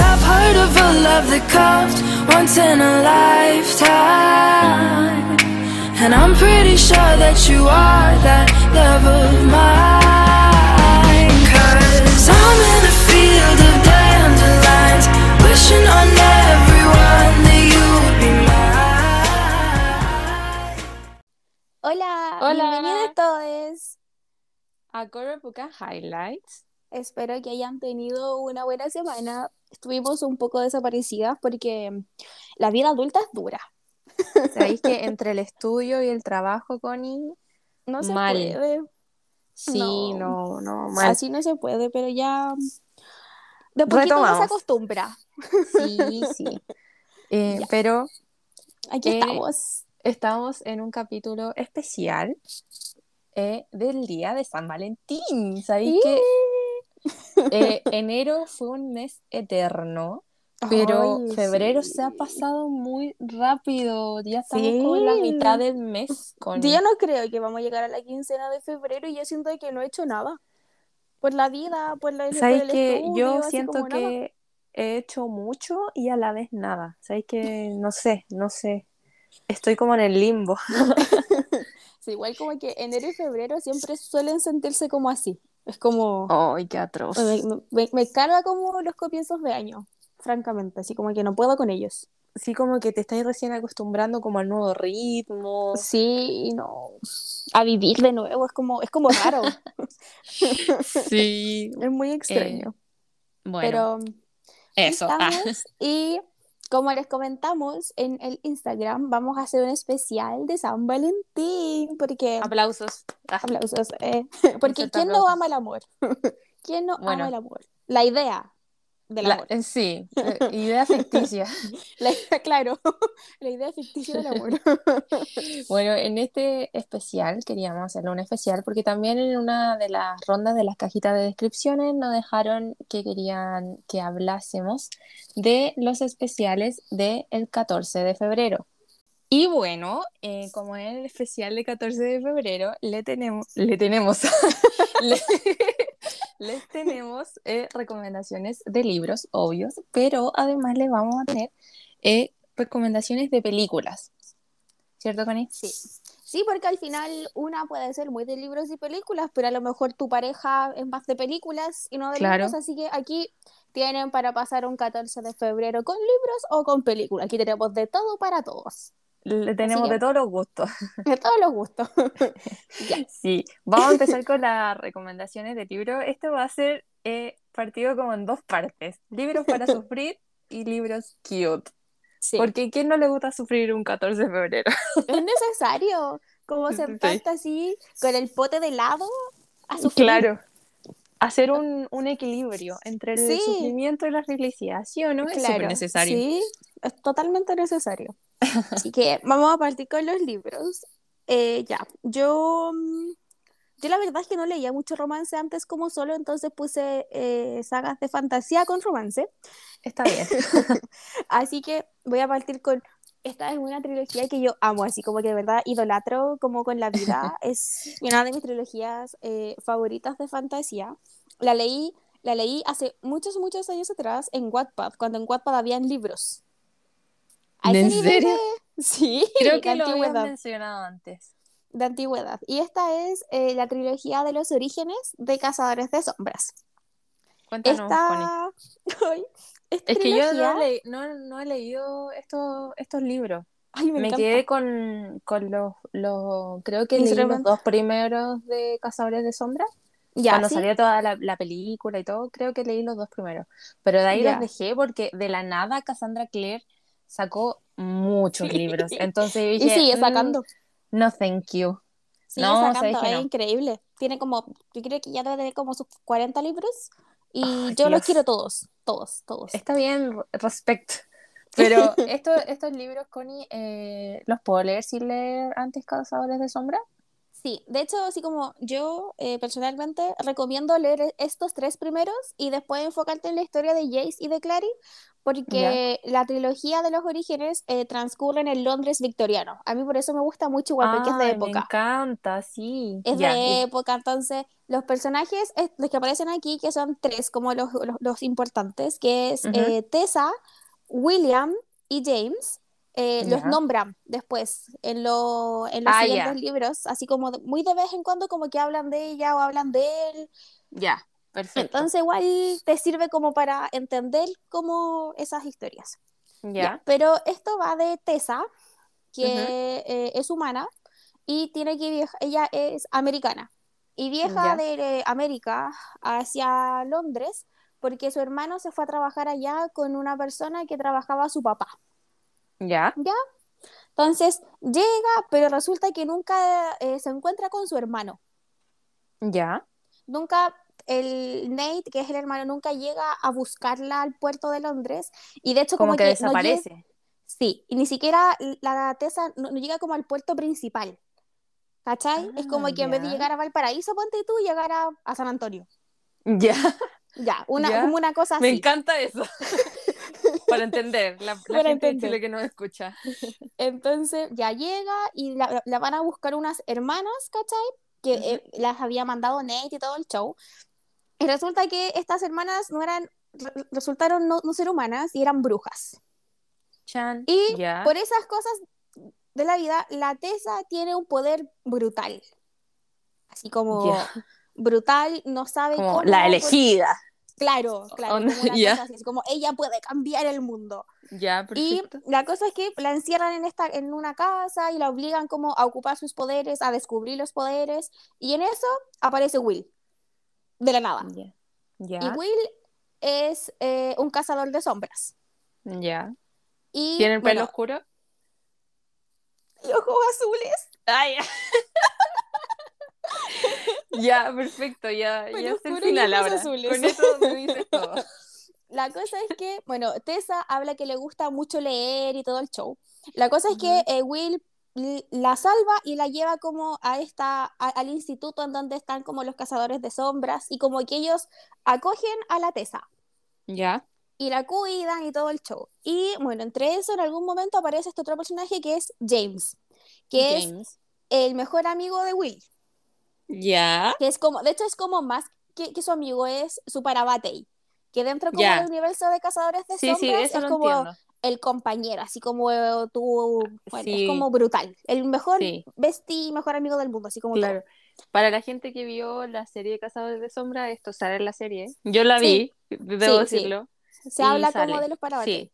I've heard of a love that comes once in a lifetime. And I'm pretty sure that you are that love of mine. Cause I'm in a field of dandelions, wishing on everyone that you would be mine. Hola, Hola. bienvenidos todos. a Core Boca Highlights. Espero que hayan tenido una buena semana. Estuvimos un poco desaparecidas porque la vida adulta es dura. Sabéis que entre el estudio y el trabajo, Connie, No se Mal. puede. sí, No. no, no, mal. Así no se puede, pero ya de poquito uno se Retomamos. acostumbra. Sí, sí. Eh, pero Aquí Eh, estamos. estamos en un capítulo especial eh, del día de San Valentín. Sabéis que eh, enero fue un mes eterno, pero Ay, febrero sí. se ha pasado muy rápido. Ya estamos Sí. como en la mitad del mes, Connie. Yo no creo que vamos a llegar a la quincena de febrero y yo siento que no he hecho nada. Por la vida, por, la, por el que estudio, yo siento nada. que he hecho mucho y a la vez nada. Sabéis que no sé, no sé. Estoy como en el limbo. Sí, igual como que enero y febrero siempre suelen sentirse como así. Es como... Ay, qué atroz. Me, me- me carga como los comienzos de año, francamente, así como que no puedo con ellos. Sí, como que te estás recién acostumbrando como al nuevo ritmo. Sí, no. A vivir de nuevo es como, es como raro, Sí. es muy extraño. Bueno, Pero eso. Ah. y como les comentamos en el Instagram, vamos a hacer un especial de San Valentín, porque Aplausos. Ah, aplausos, eh, porque ¿quién no ama el amor? ¿Quién no Bueno. ama el amor? La idea del la- amor. eh, sí, eh, idea ficticia. La idea, claro, la idea ficticia del amor. Bueno, en este especial queríamos hacerlo un especial porque también en una de las rondas de las cajitas de descripciones nos dejaron que querían que hablásemos de los especiales del 14 de febrero. Y bueno, eh, como es el especial de 14 de febrero, le tenemos, le tenemos, le- les tenemos eh, recomendaciones de libros, obvios, pero además les vamos a tener eh, recomendaciones de películas. ¿Cierto, Connie? Sí. Sí, porque al final una puede ser muy de libros y películas, pero a lo mejor tu pareja es más de películas y no de Claro. libros, así que aquí tienen para pasar un 14 de febrero con libros o con películas. Aquí tenemos de todo para todos, Le tenemos que- de todos los gustos. de todos los gustos. Sí, vamos a empezar con las recomendaciones de libro. Esto va a ser eh, partido como en dos partes: libros para sufrir y libros cute. Sí. Porque ¿quién no le gusta sufrir un 14 de febrero? Es necesario, como Sí. sentarte así con el pote de helado a sufrir. Claro. Hacer un, un equilibrio entre el Sí. sufrimiento y la felicidad, ¿sí o no? Es Claro, súper necesario. Sí, es totalmente necesario. Así que vamos a partir con los libros. Eh, ya, yo, yo la verdad es que no leía mucho romance antes como solo, entonces puse eh, sagas de fantasía con romance. Está bien. Así que voy a partir con, esta es una trilogía que yo amo, así como que de verdad idolatro como con la vida. Es una de mis trilogías eh, favoritas de fantasía. La leí, la leí hace muchos, muchos años atrás en Wattpad, cuando en Wattpad habían libros. A ¿En ese serio? de- Sí, Creo que lo habías mencionado antes. de antigüedad. Y esta es eh, la trilogía de los orígenes de Cazadores de Sombras. Cuéntanos, Connie. Esta... Esta Es que yo trilogía- no, le- no, no he leído estos, estos libros. Ay, me, quedé con, con los, los. Creo que leí los dos primeros de Cazadores de Sombra. Ya, Cuando ¿sí? salió toda la, la película y todo, creo que leí los dos primeros. Pero de ahí Ya. los dejé porque de la nada Cassandra Clare sacó muchos Sí. libros. Entonces Y sigue "Mm, sacando. no, thank you. Sigue No, sacando, es no. increíble. Tiene como, yo creo que ya debe tener como sus 40 libros y yo los quiero todos, todos, todos. Está bien, respect. Pero esto, estos libros, Connie, eh, ¿los puedo leer sin leer antes Cazadores de Sombra? Sí, de hecho, así como yo eh, personalmente recomiendo leer e- estos tres primeros y después enfocarte en la historia de Jace y de Clary, porque la trilogía de los orígenes eh, transcurre en el Londres victoriano. A mí por eso me gusta mucho igual, porque es de Ay, me época. encanta, sí. Es Ya, de época, entonces los personajes, los que aparecen aquí, que son tres como los, los, los importantes, que es eh, Tessa, William y James, eh, los nombran después en, lo- en los Ah, siguientes libros, así como de- muy de vez en cuando como que hablan de ella o hablan de él. Ya, perfecto. Entonces igual te sirve como para entender como esas historias. ya, Pero esto va de Tessa, que eh, es humana y tiene que viajar, ella es americana y viaja Ya. de eh, América hacia Londres porque su hermano se fue a trabajar allá con una persona que trabajaba su papá. Ya, ¿Ya? Entonces llega, pero resulta que nunca eh, se encuentra con su hermano. ya. Nunca, el Nate, que es el hermano, nunca llega a buscarla al puerto de Londres y de hecho Como, como, que, que no desaparece. Sí, y ni siquiera la Tesa no, no llega como al puerto principal. ¿Cachai? es como Ah, que en vez de llegar a Valparaíso, ponte tú, llegar a, a San Antonio. Ya, Ya, una, cosa me así. encanta eso. Para entender, la, la Para gente de entender. Chile que nos escucha. Entonces ya llega y la, la van a buscar unas hermanas, ¿cachai? Que eh, las había mandado Nate y todo el show. Y resulta que estas hermanas no eran, re- resultaron no, no ser humanas y eran brujas. Chan, Y por esas cosas de la vida, la Tesa tiene un poder brutal. Así como brutal, no sabe Como cómo. la elegida. Claro, claro. Como cosa así, es como ella puede cambiar el mundo. Ya, Y perfecto. la cosa es que la encierran en, esta, en una casa y la obligan como a ocupar sus poderes, a descubrir los poderes. Y en eso aparece Will, de la nada. Y Will es eh, un cazador de sombras. Ya. Y, ¿Tiene el pelo bueno, oscuro? y ojos azules. Ay, ya, perfecto, ya, Pelo ya el final ahora. Con eso me dices todo. La cosa es que, bueno, Tessa habla que le gusta mucho leer y todo el show. La cosa es que eh, Will la salva y la lleva como a esta, a- al instituto en donde están como los cazadores de sombras y como que ellos acogen a la Tessa Ya. y la cuidan y todo el show. Y bueno, entre eso en algún momento aparece este otro personaje que es James, que es el mejor amigo de Will, Ya. que es como, de hecho es como más que, que su amigo, es su parabatey, que dentro como del universo de cazadores de Sí, sí, sombras eso es lo como entiendo. el compañero, así como tú, bueno, Sí. es como brutal, el mejor bestie, mejor amigo del mundo, así como todo. Claro. Para la gente que vio la serie de Cazadores de Sombra, esto sale en la serie. Yo la vi, debo decirlo. Se habla sale. como de los parabatey.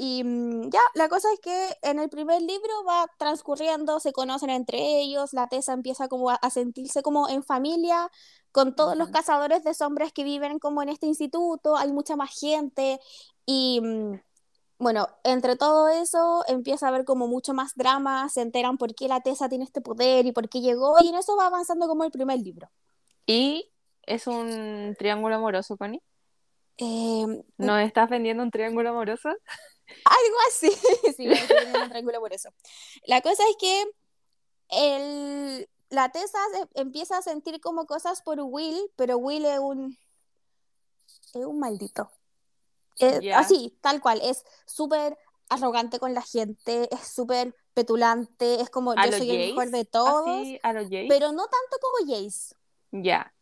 Y mm, ya, la cosa es que en el primer libro va transcurriendo, se conocen entre ellos, la Tessa empieza como a, a sentirse como en familia con todos los cazadores de sombras que viven como en este instituto, hay mucha más gente y mm, bueno, entre todo eso empieza a haber como mucho más drama, se enteran por qué la Tessa tiene este poder y por qué llegó y en eso va avanzando como el primer libro. Y es un triángulo amoroso, Connie. Eh, ¿Nos estás vendiendo un triángulo amoroso? Algo así. sí, un triángulo por eso. La cosa es que el, la Tessa empieza a sentir como cosas por Will, pero Will es un. Es un maldito. Es- Ya. Así, tal cual. Es súper arrogante con la gente, es súper petulante, es como ¿A yo soy el Jace? mejor de todos, pero no tanto como Jace. Ya.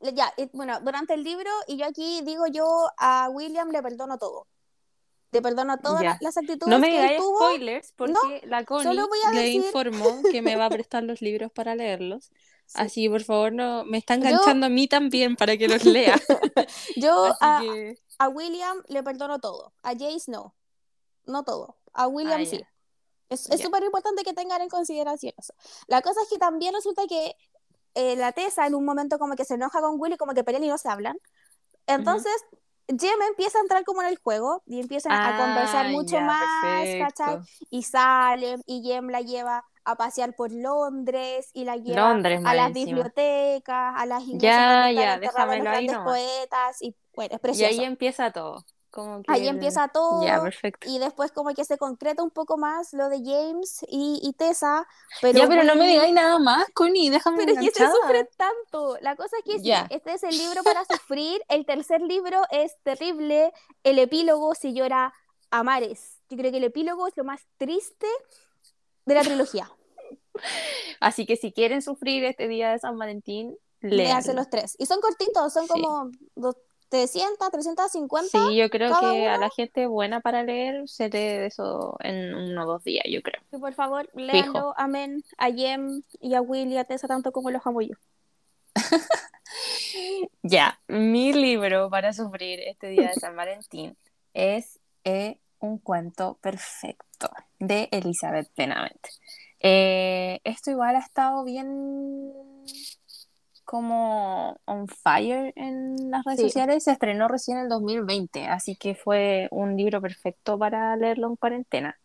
Ya, eh, bueno, durante el libro, y yo aquí digo yo a William le perdono todo. Le perdono todas Ya. las actitudes No me digáis spoilers porque No, la Connie solo voy a le decir- informó que me va a prestar los libros para leerlos. Sí. Así, por favor, no me está Yo- enganchando a mí también para que los lea. Yo a, que a William le perdono todo, a Jace no, no todo, a William Ah, sí. Es súper importante que tengan en consideración eso. La cosa es que también resulta que eh, la Tessa en un momento como que se enoja con Will y como que pelean y no se hablan. Entonces, Jem empieza a entrar como en el juego y empiezan a conversar Ah, mucho ya, más, ¿cachai? Y salen y Jem la lleva a pasear por Londres y la lleva Londres, a las bibliotecas, a las iglesias Ya, los ahí grandes nomás. poetas y bueno, es Y ahí empieza todo. Como que Ahí empieza todo. Ya, perfecto. Y después como que se concreta un poco más lo de James y, y Tessa. Pero ya, pero no me digáis nada más, Connie, déjame Pero es que se enganchada. sufre tanto. La cosa es que este es el libro para sufrir. El tercer libro es terrible. El epílogo se llora a mares. Yo creo que el epílogo es lo más triste de la trilogía. Así que si quieren sufrir este día de San Valentín, léanlo. los tres. Y son cortitos, son Sí. como dos- 300, 350. Sí, yo creo que a la gente buena para leer se lee eso en uno o dos días, yo creo. Y por favor, léanlo. Amén. A Jem y a Will y a Tessa tanto como los amo yo. Ya, mi libro para sufrir este día de San Valentín es eh, Un cuento perfecto de Elizabeth Benavent. Eh, esto igual ha estado bien como on fire en las redes Sí. sociales. Se estrenó recién en el 2020, así que fue un libro perfecto para leerlo en cuarentena.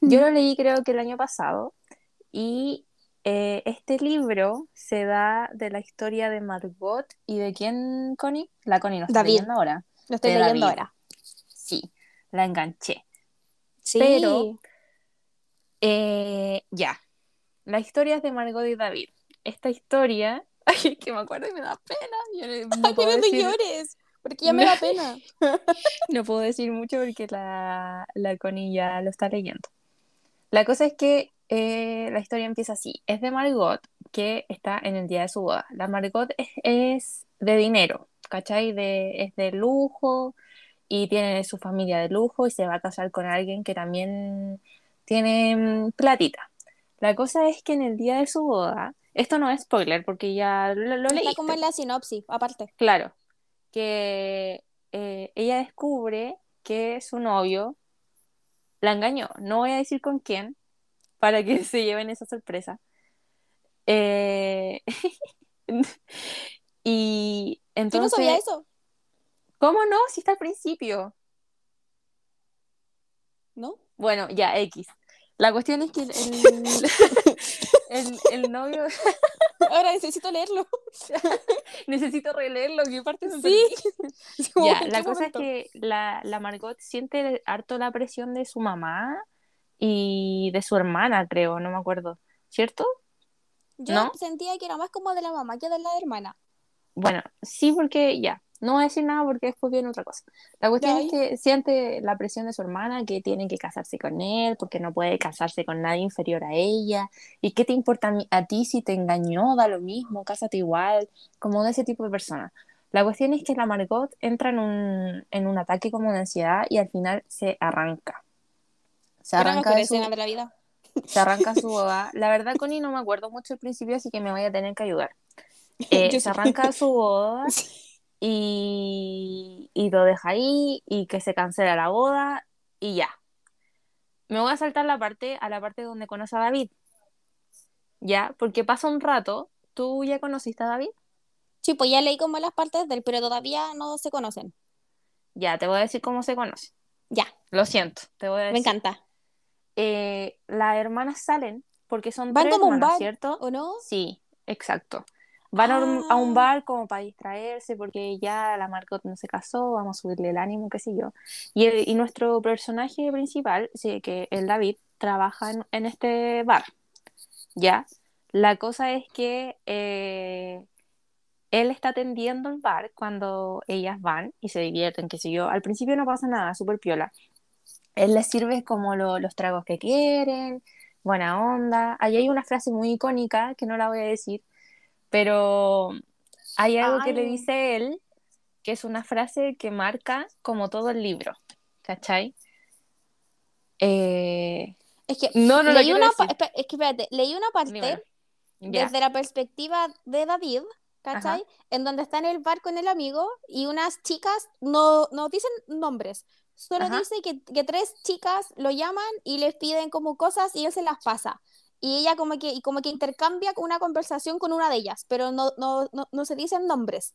Yo lo leí creo que el año pasado y eh, este libro se da de la historia de Margot y de quién, Connie? La Connie lo está David. leyendo ahora. Lo estoy De leyendo David. ahora. Sí, la enganché. Sí. Pero- Eh, ya, la historia es de Margot y David. Esta historia, ay, que me acuerdo y me da pena. Yo no, no puedo Pero no decir- llores, porque ya me da pena. No puedo decir mucho porque la, la Connie ya lo está leyendo. La cosa es que eh, la historia empieza así. Es de Margot, que está en el día de su boda. La Margot es, es de dinero, ¿cachai? De, es de lujo y tiene su familia de lujo y se va a casar con alguien que también tiene mm, platita. La cosa es que en el día de su boda, esto no es spoiler porque ya lo, lo Está leíste. como en la sinopsis, aparte. Claro, que eh, ella descubre que su novio la engañó. No voy a decir con quién para que se lleven esa sorpresa. Eh, y Yo no entonces, sabía eso, ¿cómo no? Si está al principio. ¿no? Bueno, ya, X. La cuestión es que el, el, el novio... Ahora necesito leerlo. Necesito releerlo, que parte Sí. Como, Ya, ¿en la cosa es que la, la Margot siente harto la presión de su mamá y de su hermana, creo, no me acuerdo. ¿Cierto? Yo ¿no? sentía que era más como de la mamá que de la hermana. Bueno, sí, porque ya, no voy a decir nada porque después viene otra cosa. La cuestión es que siente la presión de su hermana, que tiene que casarse con él, porque no puede casarse con nadie inferior a ella. ¿Y qué te importa a, ti si te engañó? Da lo mismo, cásate igual, como de ese tipo de persona. La cuestión es que la Margot entra en un, en un ataque como de ansiedad y al final se arranca. Se arranca de su, de la vida. se arranca su boda. La verdad, Connie, no me acuerdo mucho al principio, así que me voy a tener que ayudar. Eh, se arranca su boda y, y lo deja ahí y que se cancela la boda y ya. Me voy a saltar la parte, a la parte donde conoce a David. Ya, porque pasa un rato. ¿Tú ya conociste a David? Sí, pues ya leí como las partes del, pero todavía no se conocen. Ya, te voy a decir cómo se conoce. Ya, Lo siento, te voy a me decir. encanta. Eh, las hermanas salen porque son Van tres como a un hermanas, bar, ¿cierto? ¿O no? Sí, exacto. Van a un, a un Ah. bar como para distraerse porque ya la Margot no se casó, vamos a subirle el ánimo, qué sé yo. Y, el- y nuestro personaje principal, sí, que el David, trabaja en, en este bar. ¿Ya? La cosa es que eh, él está atendiendo el bar cuando ellas van y se divierten, qué sé yo. Al principio no pasa nada, súper piola. Él les sirve como lo- los tragos que quieren, buena onda. Ahí hay una frase muy icónica que no la voy a decir, pero hay algo que le dice él, que es una frase que marca como todo el libro, ¿cachai? Eh, Es que no, no leí una pa- decir. espe- es que espérate, leí una parte desde la perspectiva de David, ¿cachai? En donde está en el bar con el amigo y unas chicas no, no dicen nombres, solo Ajá. dice que, que tres chicas lo llaman y les piden como cosas y él se las pasa. Y ella como que, y como que intercambia una conversación con una de ellas, pero no, no, no, no se dicen nombres.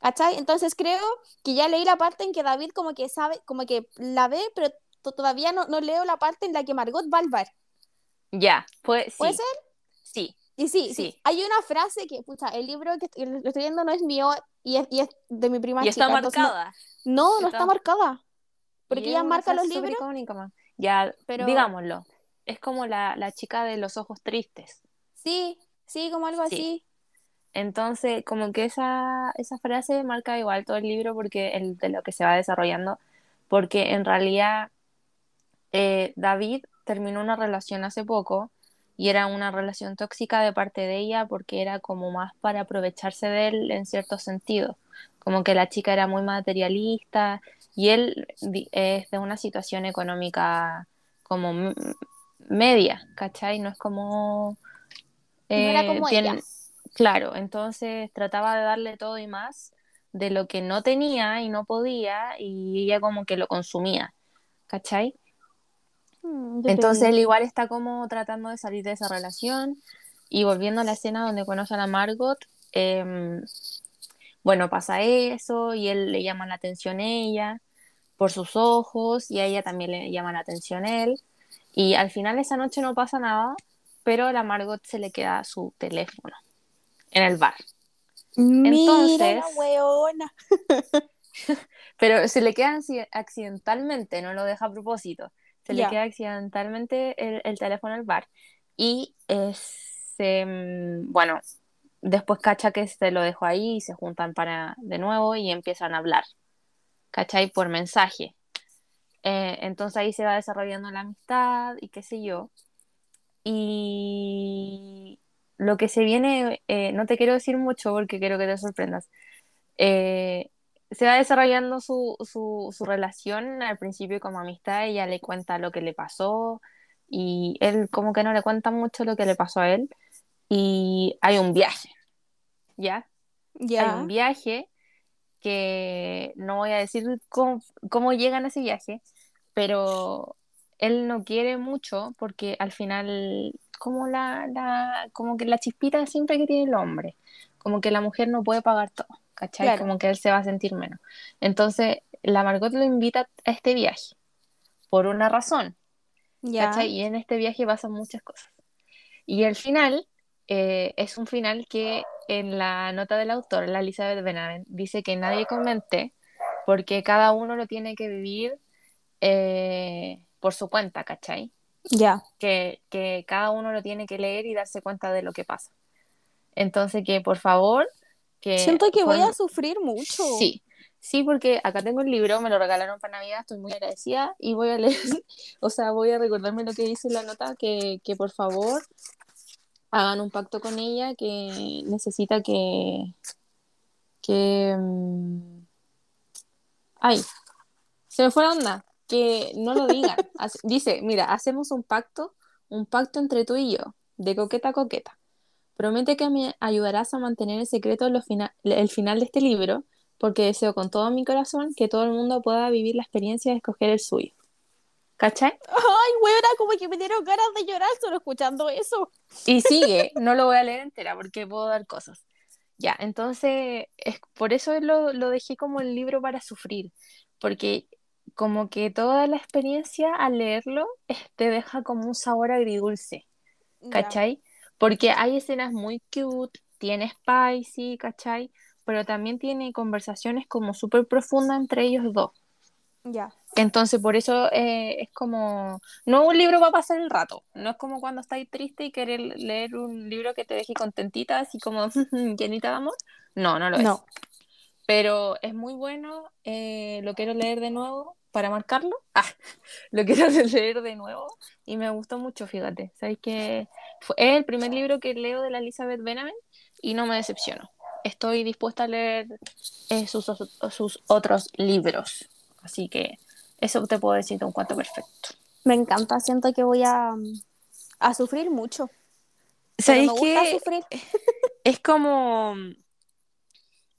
¿Cachai? Entonces creo que ya leí la parte en que David como que sabe, como que la ve, pero to- todavía no, no leo la parte en la que Margot va al bar. Ya, pues sí. ¿Puede ser? Sí, Y sí, sí, Sí. hay una frase que, pucha, el libro que lo estoy viendo no es mío y es, y es de mi prima y está chica, no- marcada. No, no, Está- está marcada. Porque ella marca los libros, icónica. Ya, pero- digámoslo. Es como la, la chica de los ojos tristes. sí, sí, como algo Sí. así. Entonces, como que esa, esa frase marca igual todo el libro porque el, de lo que se va desarrollando, porque en realidad eh, David terminó una relación hace poco y era una relación tóxica de parte de ella porque era como más para aprovecharse de él en cierto sentido, como que la chica era muy materialista y él es de una situación económica como media, ¿cachai? No es como... No era eh, como tiene- ella. Claro, entonces trataba de darle todo y más de lo que no tenía y no podía y ella como que lo consumía, ¿cachai? Mm, Entonces él igual está como tratando de salir de esa relación y volviendo a la escena donde conocen a Margot, em, bueno, pasa eso y él le llama la atención a ella por sus ojos y a ella también le llama la atención él y al final esa noche no pasa nada, pero a la Margot se le queda su teléfono en el bar. Mira la Entonces- weona. Pero se le queda acci- accidentalmente, no lo deja a propósito. Se le queda accidentalmente el, el teléfono al bar. Y eh, se, mm, bueno, después cacha que se lo dejó ahí y se juntan para de nuevo y empiezan a hablar. ¿Cachai? Por mensaje. Eh, entonces ahí se va desarrollando la amistad y qué sé yo. Y lo que se viene, eh, no te quiero decir mucho porque quiero que te sorprendas. Eh, se va desarrollando su, su, su relación al principio como amistad, ella le cuenta lo que le pasó y él como que no le cuenta mucho lo que le pasó a él y hay un viaje, ¿ya? Hay Ya. un viaje que no voy a decir cómo, cómo llegan a ese viaje, pero él no quiere mucho porque al final, como la, la, como que la chispita siempre que tiene el hombre, como que la mujer no puede pagar todo, ¿cachai? Claro. Como que él se va a sentir menos. Entonces, la Margot lo invita a este viaje por una razón. Y en este viaje pasan muchas cosas. Y el final eh, es un final que en la nota del autor, la Elizabeth Benavent, dice que nadie comente porque cada uno lo tiene que vivir eh, por su cuenta, ¿cachai? Ya. Que, que cada uno lo tiene que leer y darse cuenta de lo que pasa. Entonces, que por favor, que... Siento que voy a sufrir mucho. Sí, sí, porque acá tengo el libro, me lo regalaron para Navidad, estoy muy agradecida y voy a leer, o sea, voy a recordarme lo que dice la nota, que, que por favor hagan un pacto con ella, que necesita que... que mm, ay, se me fue la onda, que no lo digan. Dice, mira, hacemos un pacto, un pacto entre tú y yo, de coqueta a coqueta. Promete que me ayudarás a mantener en secreto los fina- el final de este libro, porque deseo con todo mi corazón que todo el mundo pueda vivir la experiencia de escoger el suyo. ¿Cachai? Ay, weona, como que me dieron ganas de llorar solo escuchando eso. Y sigue, no lo voy a leer entera porque puedo dar cosas. Ya, entonces, es, por eso lo, lo dejé como el libro para sufrir, porque como que toda la experiencia al leerlo te deja como un sabor agridulce. ¿cachai? Porque hay escenas muy cute, tiene spicy, ¿cachai? Pero también tiene conversaciones como súper profundas entre ellos dos. Ya. Entonces, por eso eh, es como, no un libro para pasar el rato, no es como cuando estáis triste y querer leer un libro que te deje contentita, así como llenita de amor. No, no lo es. No. Pero es muy bueno, eh, lo quiero leer de nuevo para marcarlo. Ah, lo quiero leer de nuevo y me gustó mucho, fíjate. Sabéis que fue, es el primer libro que leo de la Elizabeth Benavent y no me decepcionó. Estoy dispuesta a leer eh, sus, sus otros libros. Así que eso te puedo decir de un cuento perfecto. Me encanta, siento que voy a, a sufrir mucho. ¿Sabéis que sufrir. es como...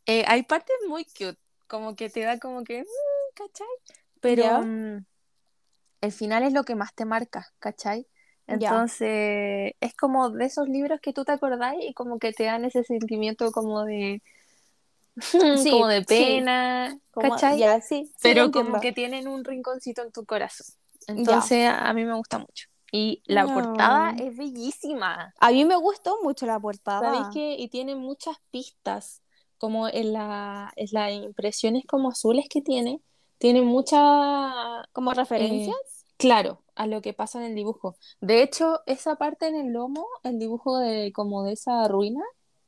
eh, hay partes muy cute, como que te da como que... mm, ¿Cachai? Pero mm, el final es lo que más te marca, ¿cachai? Entonces es como de esos libros que tú te acordás y como que te dan ese sentimiento como de... Sí, como de sí. pena, Como- ¿cachai? Ya, sí. sí, pero como que tienen un rinconcito en tu corazón. Entonces a mí me gusta mucho. Y la No. portada es bellísima. A mí me gustó mucho la portada. ¿Sabéis qué? Y tiene muchas pistas, como en la, en las impresiones como azules que tiene, tiene mucha... como eh, referencias. claro, a lo que pasa en el dibujo. De hecho, esa parte en el lomo, el dibujo de como de esa ruina,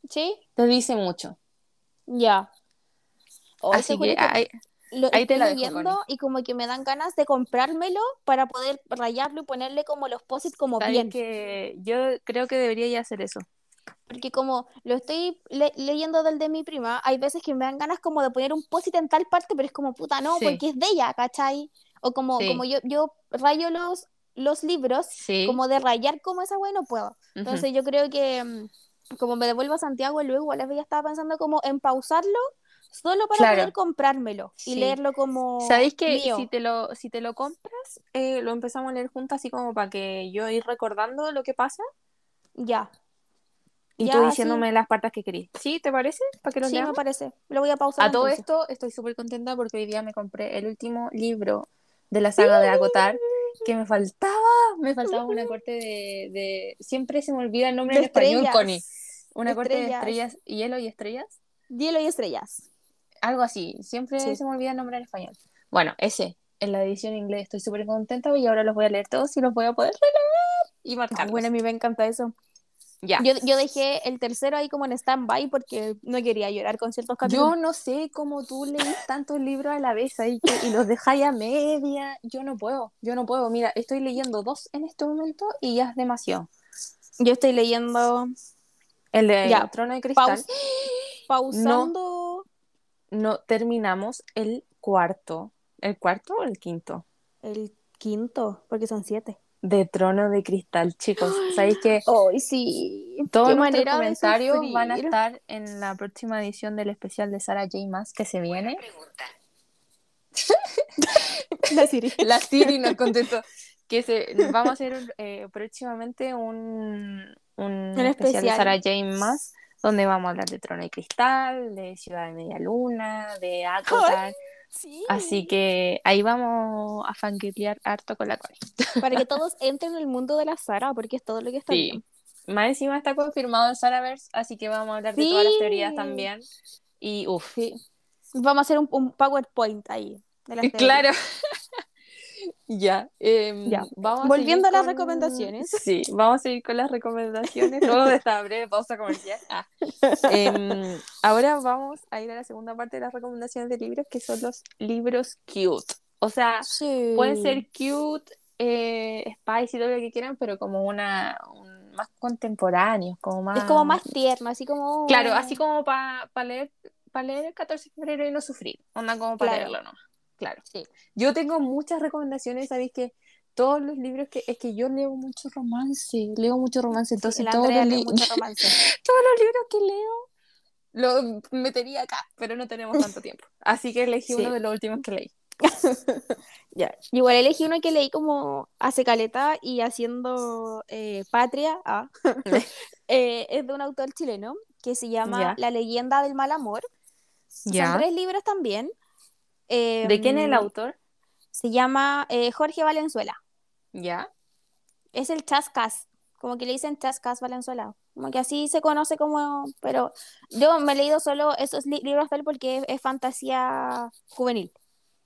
Sí, te dice mucho. ya. Así juro que lo ahí te la dejo, y como que me dan ganas de comprármelo para poder rayarlo y ponerle como los posits como bien. que yo creo que debería ya hacer eso. Porque como lo estoy le- leyendo del de mi prima, hay veces que me dan ganas como de poner un posit en tal parte, pero es como puta, no, Sí. porque es de ella, ¿cachai? O como, Sí. como yo, yo rayo los, los libros, Sí. como de rayar como esa wea no puedo. Entonces yo creo que mm, como me devuelvo a Santiago luego, igual la vez ya estaba pensando como en pausarlo solo para Claro. poder comprármelo y leerlo como ¿Sabéis que mío. si te lo, si te lo compras, eh, lo empezamos a leer juntas así como para que yo ir recordando lo que pasa Ya, y Ya, tú sí. diciéndome las partes que querís? ¿Sí? ¿Te parece? ¿Para que lo sí me leamos? parece. Lo voy a pausar A todo esto estoy súper contenta porque hoy día me compré el último libro de la saga de Agotar que me faltaba, me faltaba una corte de, de... Siempre se me olvida el nombre De en español. Connie. Una corte de Estrellas. hielo y estrellas. Hielo y estrellas. Algo así, siempre Sí. se me olvida el nombre en español. Bueno, ese, en la edición en inglés estoy súper contenta y ahora los voy a leer todos y los voy a poder releer y Ay, marcarlos. bueno, a mí me encanta eso. Ya. Yo, yo dejé el tercero ahí como en stand-by porque no quería llorar con ciertos capítulos. Yo no sé cómo tú leís tantos libros a la vez ahí que- y los dejáis a media. Yo no puedo, yo no puedo. Mira, estoy leyendo dos en este momento y ya es demasiado. Yo estoy leyendo, El de Ya, Trono de Cristal. paus- pausando No terminamos el cuarto. ¿El cuarto o el quinto? el quinto, porque son siete. De Trono de Cristal, chicos. ¿Sabéis que sí. todos nuestros comentarios van a estar en la próxima edición del especial de Sarah J. Maas que se viene? La Siri. La Siri nos contestó que se, vamos a hacer un, eh, próximamente un, un especial, de. Sarah Jane más donde vamos a hablar de Trono de Cristal, de Ciudad de Media Luna, de Acotar. Sí. Así que ahí vamos a fangirlear harto con la Connie. Para que todos entren en el mundo de la Sara, porque es todo lo que está Sí. bien. Más encima está confirmado el Saraverse, así que vamos a hablar de todas las Sí. teorías también. Y uff, Sí. Vamos a hacer un, un PowerPoint ahí. De las. Claro. ya, em, Ya. Vamos a Volviendo seguir a las recomendaciones. Sí, vamos a seguir con las recomendaciones luego de esta breve pausa comercial. Ah. Em, ahora vamos a ir a la segunda parte de las recomendaciones de libros, que son los libros cute. O sea, Sí. pueden ser cute, eh, spicy, todo lo que quieran, pero como una un- más contemporáneos, como más... Es como más tierno, así como. Claro, así como para leer, pa leer el 14 de febrero y no sufrir. Onda como para Claro. leerlo nomás. Claro. Sí. Yo tengo muchas recomendaciones, sabéis que todos los libros que es que yo leo mucho romance, leo mucho romance, entonces todos, los li- romance. todos los libros que leo lo metería acá, pero no tenemos tanto tiempo. Así que elegí Sí. uno de los últimos que leí. Ya. Igual elegí uno que leí como hace caleta y haciendo eh, patria. ah, eh, es de un autor chileno que se llama Ya. La leyenda del mal amor. Son tres libros también. ¿De quién es el Em, autor? Se llama eh, Jorge Valenzuela. Ya. Es el Chascas. Como que le dicen Chascas Valenzuela. Como que así se conoce como. Pero yo me he leído solo esos li- libros de él porque es, es fantasía juvenil.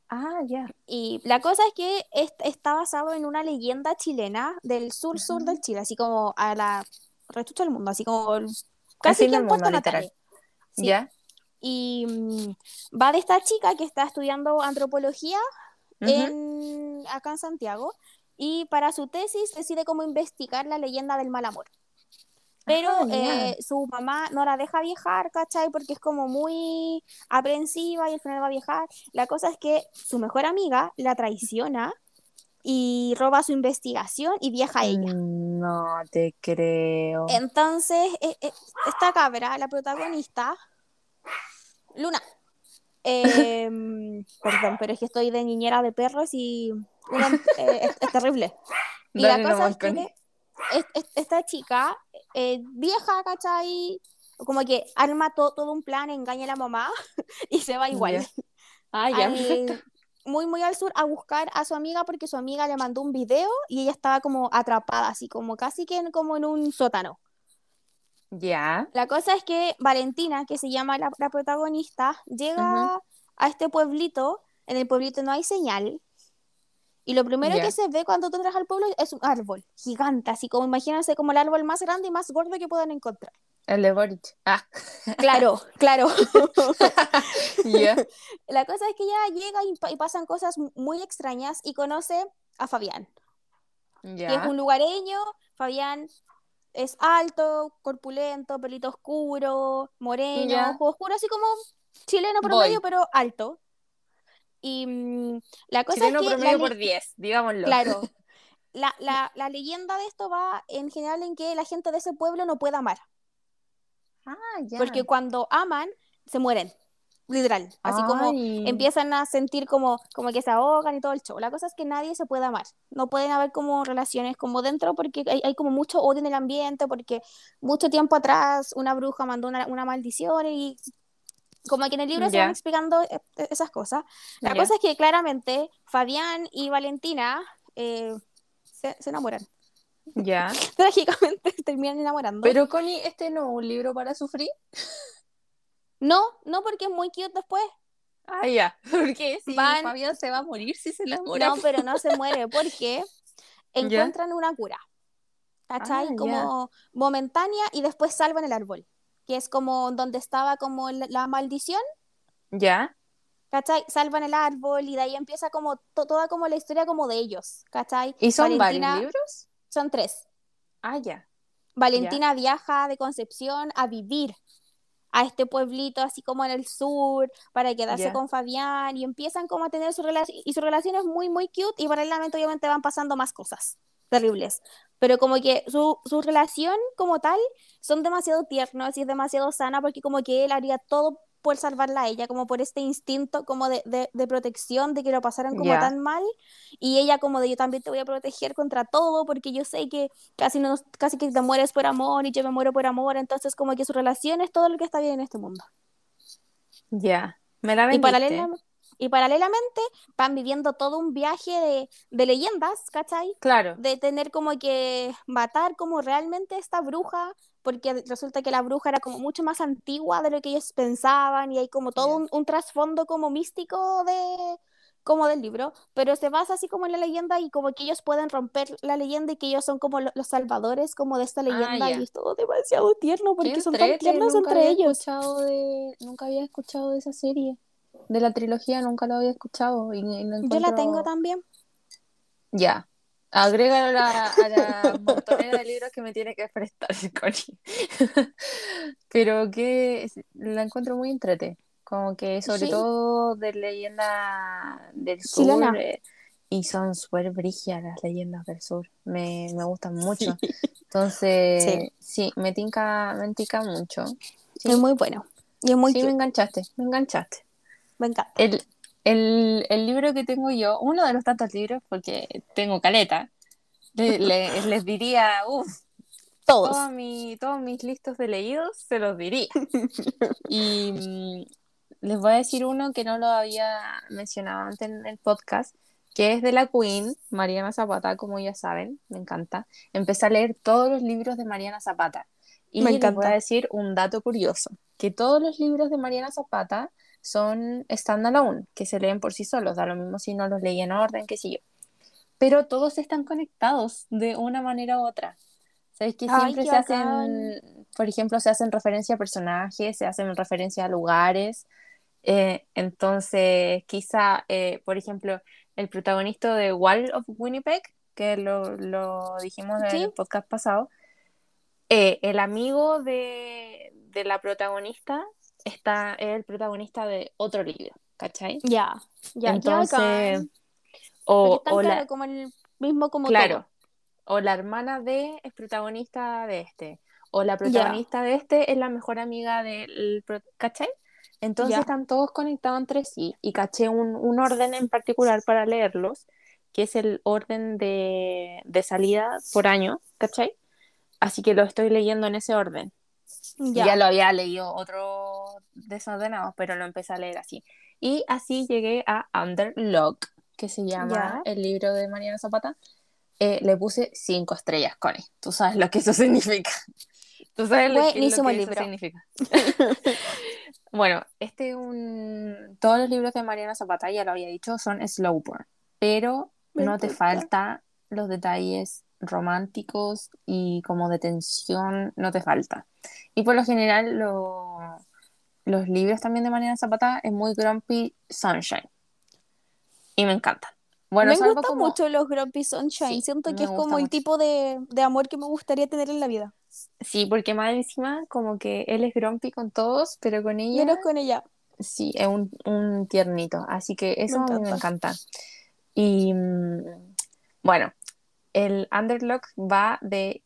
Ah, ya. Y la cosa es que es- está basado en una leyenda chilena del sur-sur del Chile, así como a la restucho del mundo, así como casi fin que en Puerto. Natales. Sí. Ya. Y mm, va de esta chica que está estudiando antropología en, acá en Santiago y para su tesis decide cómo investigar la leyenda del mal amor. Pero Ah, eh, su mamá no la deja viajar, ¿cachai? Porque es como muy aprensiva y al final va a viajar. La cosa es que su mejor amiga la traiciona y roba su investigación y viaja a ella. No te creo. Entonces, eh, eh, esta cabra, la protagonista, Luna. em, perdón, pero es que estoy de niñera de perros y uno, eh, es, es terrible. Y Dale la cosa es que Connie. es- es- esta chica, eh, vieja, ¿cachai? Como que arma to- todo un plan, engaña a la mamá y se va igual. Ya. Ah, ya, al- muy, muy al sur a buscar a su amiga porque su amiga le mandó un video y ella estaba como atrapada, así como casi que en- como en un sótano. Ya. La cosa es que Valentina, que se llama la, la protagonista, llega a este pueblito en el pueblito no hay señal. Y lo primero Ya. que se ve cuando tú entras al pueblo es un árbol gigante, así como imagínense como el árbol más grande y más gordo que puedan encontrar. El de Boric. Ah, Claro, claro. ya. La cosa es que ella llega y, pa- y pasan cosas mu- muy extrañas y conoce a Fabián, que es Ya. un lugareño. Fabián es alto, corpulento, pelito oscuro, moreno, Ya. ojo oscuro, así como chileno Voy. promedio, pero alto. Y mm, la cosa Chileno es que promedio por 10, digámoslo. Claro. La, la, la leyenda de esto va en general en que la gente de ese pueblo no puede amar. Ah, ya. Porque cuando aman, se mueren. Literal. Así como Ay. empiezan a sentir como, como que se ahogan y todo el show. La cosa es que nadie se puede amar. No pueden haber como relaciones como dentro porque hay, hay como mucho odio en el ambiente, porque mucho tiempo atrás una bruja mandó una, una maldición y como que en el libro se Ya. van explicando eh, eh, esas cosas. La Ya. cosa es que claramente Fabián y Valentina eh, se, se enamoran. Ya. Trágicamente terminan enamorando. Pero Connie, ¿este no es un libro para sufrir? No, no porque es muy cute después. Ah, ya. Porque si Van- Fabián se va a morir si se enamora. No, pero no se muere porque encuentran una cura. ¿Cachai? Ah, ya. como momentánea y después salvan el árbol. Que es como donde estaba como la, la maldición. Ya. ¿Cachai? Salvan el árbol y de ahí empieza como to- toda como la historia como de ellos. ¿Cachai? ¿Y son Valentina- varios libros? Son tres. Ah, ya. Valentina viaja de Concepción a vivir a este pueblito así como en el sur para quedarse con Fabián y empiezan como a tener su relación y su relación es muy muy cute y paralelamente obviamente van pasando más cosas terribles. Pero como que su, su relación como tal son demasiado tiernos y es demasiado sana porque como que él haría todo por salvarla a ella, como por este instinto como de, de, de protección, de que lo pasaran como Ya. tan mal, y ella como de yo también te voy a proteger contra todo, porque yo sé que casi, no, casi que te mueres por amor y yo me muero por amor, entonces como que su relación es todo lo que está bien en este mundo. Ya. Me la Y, vendiste. paralela- y paralelamente van viviendo todo un viaje de, de leyendas, ¿cachai? Claro. de tener como que matar como realmente esta bruja, porque resulta que la bruja era como mucho más antigua de lo que ellos pensaban y hay como todo un, un trasfondo como místico de como del libro, pero se basa así como en la leyenda y como que ellos pueden romper la leyenda y que ellos son como lo- los salvadores como de esta leyenda Ah, ya. y es todo demasiado tierno porque son tan tiernos nunca entre había ellos. escuchado de, nunca había escuchado de esa serie. De la trilogía nunca lo había escuchado. Y, y lo Yo la tengo también. Ya. Agrega a la, a la montonera de libros que me tiene que prestar, Connie. Pero que la encuentro muy entrete. Como que sobre Sí. todo de leyenda del sur. Eh, y son súper brígidas las leyendas del sur. Me, me gustan mucho. Entonces, Sí. sí, me tinca, me tinca mucho. Sí, Es muy bueno. Y es muy sí, me enganchaste, me enganchaste. Me encanta. El, el, el libro que tengo yo, uno de los tantos libros, porque tengo caleta, le- le- les diría, uff, Todos. todos, mi, todos mis listos de leídos se los diría. Y mm, les voy a decir uno que no lo había mencionado antes en el podcast, que es de la Queen, Mariana Zapata, como ya saben, me encanta. Empecé a leer todos los libros de Mariana Zapata. Y Me les voy encanta. a decir un dato curioso, que todos los libros de Mariana Zapata son standalone, que se leen por sí solos, da lo mismo si no los leí en orden, qué sé yo. Pero todos están conectados de una manera u otra. ¿Sabes que Ay, siempre qué se hacen, por ejemplo, se hacen referencia a personajes, se hacen referencia a lugares? Eh, entonces, quizá, eh, por ejemplo, el protagonista de Wall of Winnipeg, que lo, lo dijimos en Sí. el podcast pasado, eh, el amigo de, de la protagonista está, es el protagonista de otro libro, ¿cachai? Ya, ya, Entonces, o, o la- claro, como el mismo como claro, todo. o la hermana de es protagonista de este, o la protagonista de este es la mejor amiga del, ¿cachai? Entonces están todos conectados entre sí y caché un, un orden en particular para leerlos, que es el orden de, de salida por año, ¿cachai? Así que lo estoy leyendo en ese orden. Ya. Ya lo había leído otro desordenado, pero lo empecé a leer así. Y así llegué a Underlock, que se llama Ya. el libro de Mariana Zapata. Eh, le puse cinco estrellas, Connie. Tú sabes lo que eso significa. Tú sabes lo que, lo que eso libro. significa. Bueno, este un... todos los libros de Mariana Zapata, ya lo había dicho, son slow burn, pero Me no te encanta. falta los detalles románticos y como de tensión, no te falta. Y por lo general lo- los libros también de Mariana Zapata es muy grumpy sunshine. Y me encantan. Bueno, me gustan como... mucho los Grumpy Sunshine. Sí, Siento me que es como el tipo de, de amor que me gustaría tener en la vida. Sí, porque más encima como que él es grumpy con todos, pero con ella... Menos con ella. Sí, es un, un tiernito, así que eso a mí me encanta. encanta. Y mm, bueno, el Underlock va de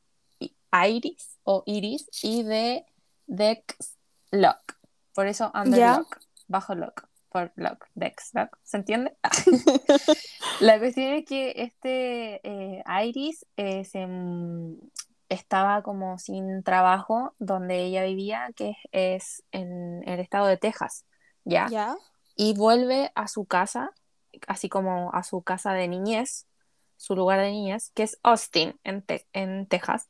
Iris o Iris y de Dex Lock. Por eso Underlock, bajo lock, por lock, Dex Lock, ¿se entiende? La cuestión es que este eh, Iris eh, se, mm, estaba como sin trabajo donde ella vivía, que es en el estado de Texas, ¿ya? ¿Ya? Y vuelve a su casa, así como a su casa de niñez, su lugar de niñez, que es Austin, en, Te- en Texas,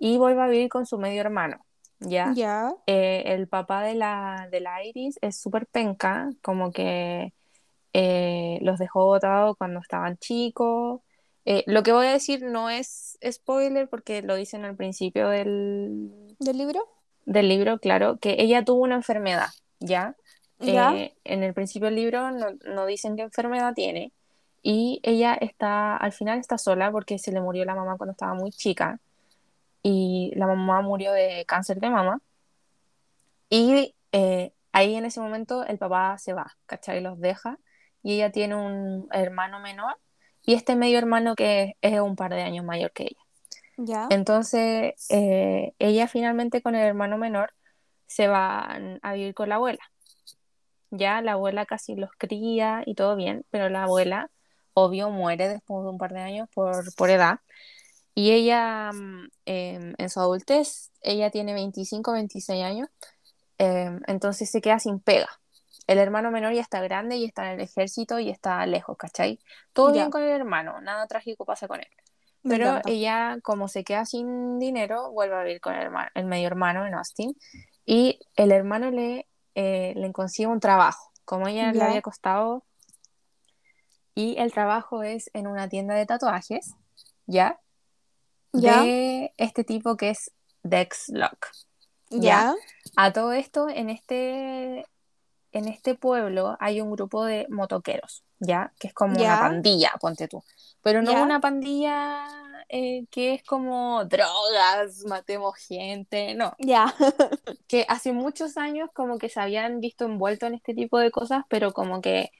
y vuelve a vivir con su medio hermano, ¿ya? ¿Ya? Eh, el papá de la, de la Iris es súper penca, como que eh, los dejó botados cuando estaban chicos. Eh, lo que voy a decir no es spoiler porque lo dicen al principio del, ¿Del libro? del libro, claro, que ella tuvo una enfermedad, ¿ya? ¿Ya? Eh, en el principio del libro no, no dicen qué enfermedad tiene y ella está, al final está sola porque se le murió la mamá cuando estaba muy chica y la mamá murió de cáncer de mama y eh, ahí en ese momento el papá se va, ¿cachai? Los deja y ella tiene un hermano menor y este medio hermano que es un par de años mayor que ella. ¿Ya? Entonces, eh, ella finalmente con el hermano menor se va a vivir con la abuela. Ya la abuela casi los cría y todo bien, pero la abuela, obvio, muere después de un par de años por, por edad. Y ella, em, en su adultez, ella tiene 25, 26 años, em, entonces se queda sin pega. El hermano menor ya está grande y está en el ejército y está lejos, ¿cachai? Todo Ya. bien con el hermano, nada trágico pasa con él. Me Pero encanta. ella, como se queda sin dinero, vuelve a vivir con el, herma- el medio hermano en Austin. Y el hermano le, eh, le consigue un trabajo, como ella le había costado. Y el trabajo es en una tienda de tatuajes, ¿ya? ¿Ya? De este tipo que es Dex Lock. ¿Ya? A todo esto, en este, en este pueblo hay un grupo de motoqueros, ¿ya? Que es como Ya. una pandilla, ponte tú. Pero no Ya. una pandilla eh, que es como drogas, matemos gente, no. ¿Ya? Que hace muchos años como que se habían visto envueltos en este tipo de cosas, pero como que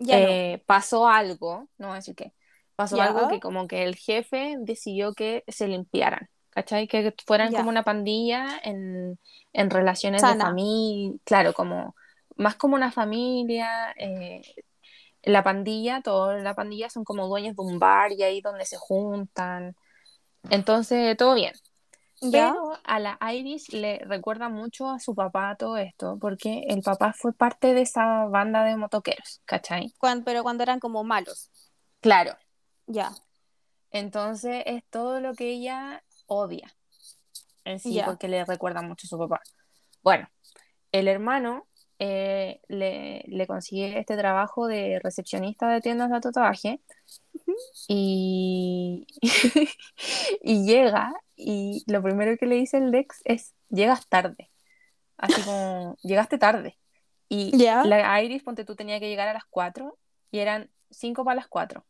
No. eh, pasó algo, no voy a decir qué, pasó Ya. algo que como que el jefe decidió que se limpiaran, ¿cachai? Que fueran Ya. como una pandilla en, en relaciones de familia, claro, como más como una familia, eh, la pandilla, toda la pandilla son como dueños de un bar y ahí donde se juntan, entonces todo bien. ¿Ya? Pero a la Iris le recuerda mucho a su papá todo esto, porque el papá fue parte de esa banda de motoqueros, ¿cachai? Cuan- pero cuando eran como malos. Claro. Ya. Entonces es todo lo que ella odia en sí, Ya. porque le recuerda mucho a su papá. Bueno, el hermano eh, le, le consigue este trabajo de recepcionista de tiendas de tatuaje y, y llega y lo primero que le dice el Dex es, llegas tarde. Así como, llegaste tarde. Y Ya. la Iris, ponte tú, tenía que llegar a las 4 y eran 5 para las 4.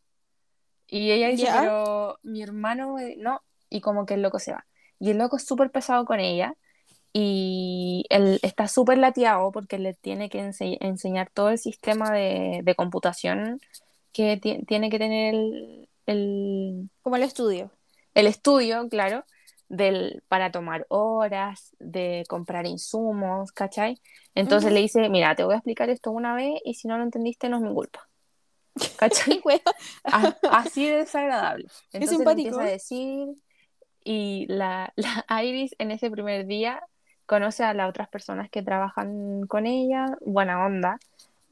Y ella dice, Ya. pero mi hermano, eh, no. Y como que el loco se va. Y el loco es súper pesado con ella. Y él está súper lateado porque le tiene que ense- enseñar todo el sistema de, de computación que ti- tiene que tener el, el, Como el estudio. el estudio, claro, del, para tomar horas, de comprar insumos, ¿cachai? Entonces Ujú. le dice, mira, te voy a explicar esto una vez y si no lo entendiste no es mi culpa. ¿Cachai? Así de desagradable. Entonces le simpático. empieza a decir y la, la Iris en ese primer día conoce a las otras personas que trabajan con ella, buena onda.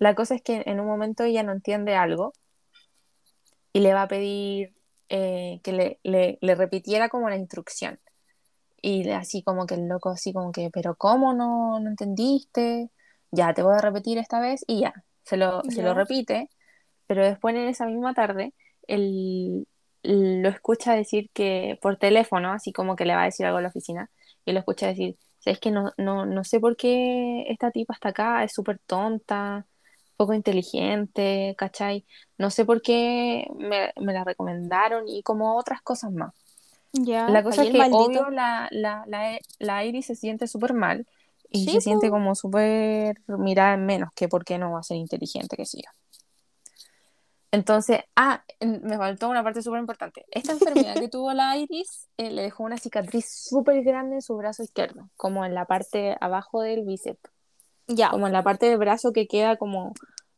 La cosa es que en un momento ella no entiende algo y le va a pedir eh, que le, le- le repitiera como la instrucción. Y así como que el loco así como que, pero ¿cómo no, no entendiste? ya te voy a repetir esta vez y ya, se lo, se lo repite, pero después en esa misma tarde, él lo escucha decir que por teléfono, así como que le va a decir algo a la oficina, y lo escucha decir, es que no, no, no sé por qué esta tipa está acá, es súper tonta, poco inteligente, ¿cachai? No sé por qué me, me la recomendaron y como otras cosas más. La cosa es que maldito. obvio la, la, la, la Iris se siente súper mal y Sí, se siente como súper mirada en menos que por qué no va a ser inteligente, que sí. Entonces, ah, me faltó una parte súper importante. Esta enfermedad que tuvo la Iris eh, le dejó una cicatriz súper grande en su brazo izquierdo, como en la parte abajo del bíceps, Ya. como en la parte del brazo que queda como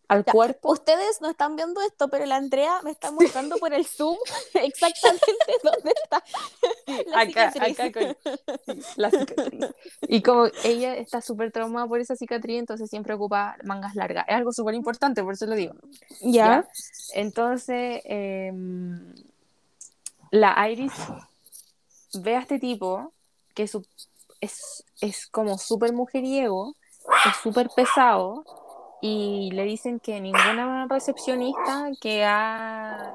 al Ya. cuerpo. Ustedes no están viendo esto, pero la Andrea me está mostrando por el Zoom exactamente dónde está la acá, cicatriz. acá con la cicatriz. Y como ella está súper traumada por esa cicatriz, entonces siempre ocupa mangas largas. Es algo súper importante, por eso lo digo. Ya. Entonces, em, la Iris ve a este tipo que es, es como súper mujeriego, es súper pesado, y le dicen que ninguna recepcionista que ha,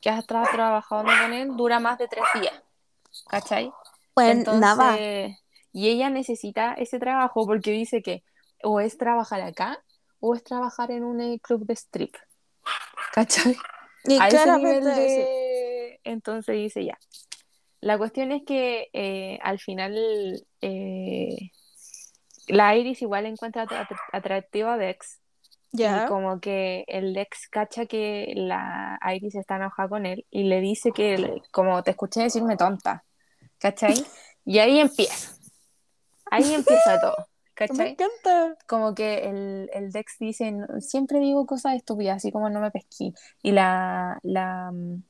que ha tra- trabajado con él dura más de tres días. ¿Cachai? Pues Entonces, nada. y ella necesita ese trabajo porque dice que o es trabajar acá o es trabajar en un eh, club de strip. ¿Cachai? Y A ese nivel de... Entonces dice ya. La cuestión es que eh, al final eh, la Iris igual encuentra atra- atractivo a Dex. Ya. Y como que el Dex cacha que la Iris está enojada con él y le dice que, como te escuché decirme tonta, ¿cachai? Y ahí empieza. Ahí empieza todo, Me ¿cachai? encanta. Como que el, el Dex dice, "No, siempre digo cosas estúpidas, así como no me pesquí. Y la, la, mm,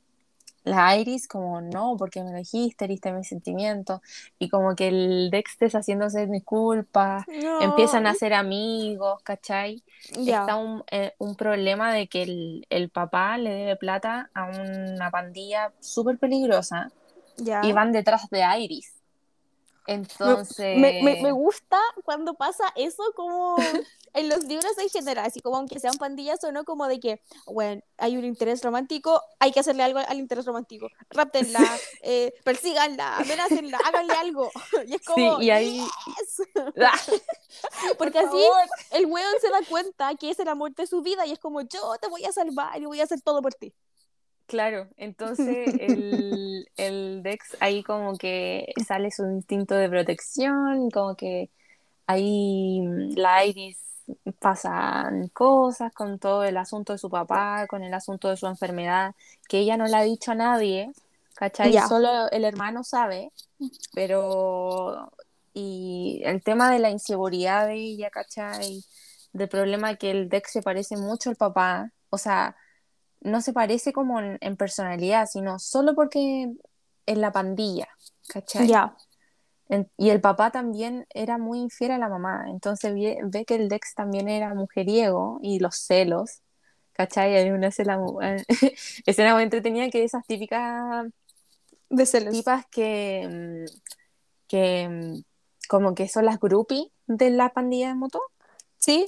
la Iris como, no, porque me lo dijiste, heriste mis sentimientos. Y como que el Dex deshaciéndose de mis culpas, No. empiezan a ser amigos, ¿cachai? Ya. está un, eh, un problema de que el, el papá le debe plata a una pandilla súper peligrosa y van detrás de Iris. Entonces, Me, me, me gusta cuando pasa eso como en los libros en general, así como aunque sean pandillas o no, como de que, bueno, hay un interés romántico, hay que hacerle algo al interés romántico. Ráptenla, eh, persíganla, amenácenla, háganle algo. Y es sí, como, y ahí... "Yes". Porque Por así el weón se da cuenta que es el amor de su vida y es como, yo te voy a salvar y voy a hacer todo por ti. Claro, entonces el, el Dex ahí como que sale su instinto de protección, como que ahí mm, la Iris pasan cosas con todo el asunto de su papá, con el asunto de su enfermedad, que ella no le ha dicho a nadie, ¿cachai? Ya. Solo el hermano sabe, pero y el tema de la inseguridad de ella, ¿cachai? Del problema que el Dex se parece mucho al papá, o sea, no se parece como en, en personalidad, sino solo porque en la pandilla, ¿cachai? Ya. Y el papá también era muy infiel a la mamá, entonces ve, ve que el Dex también era mujeriego y los celos, ¿cachai? Hay una escena, escena muy entretenida que esas típicas De celos. tipas que, mm, que mm, como que son las groupies de la pandilla de moto. ¿Sí?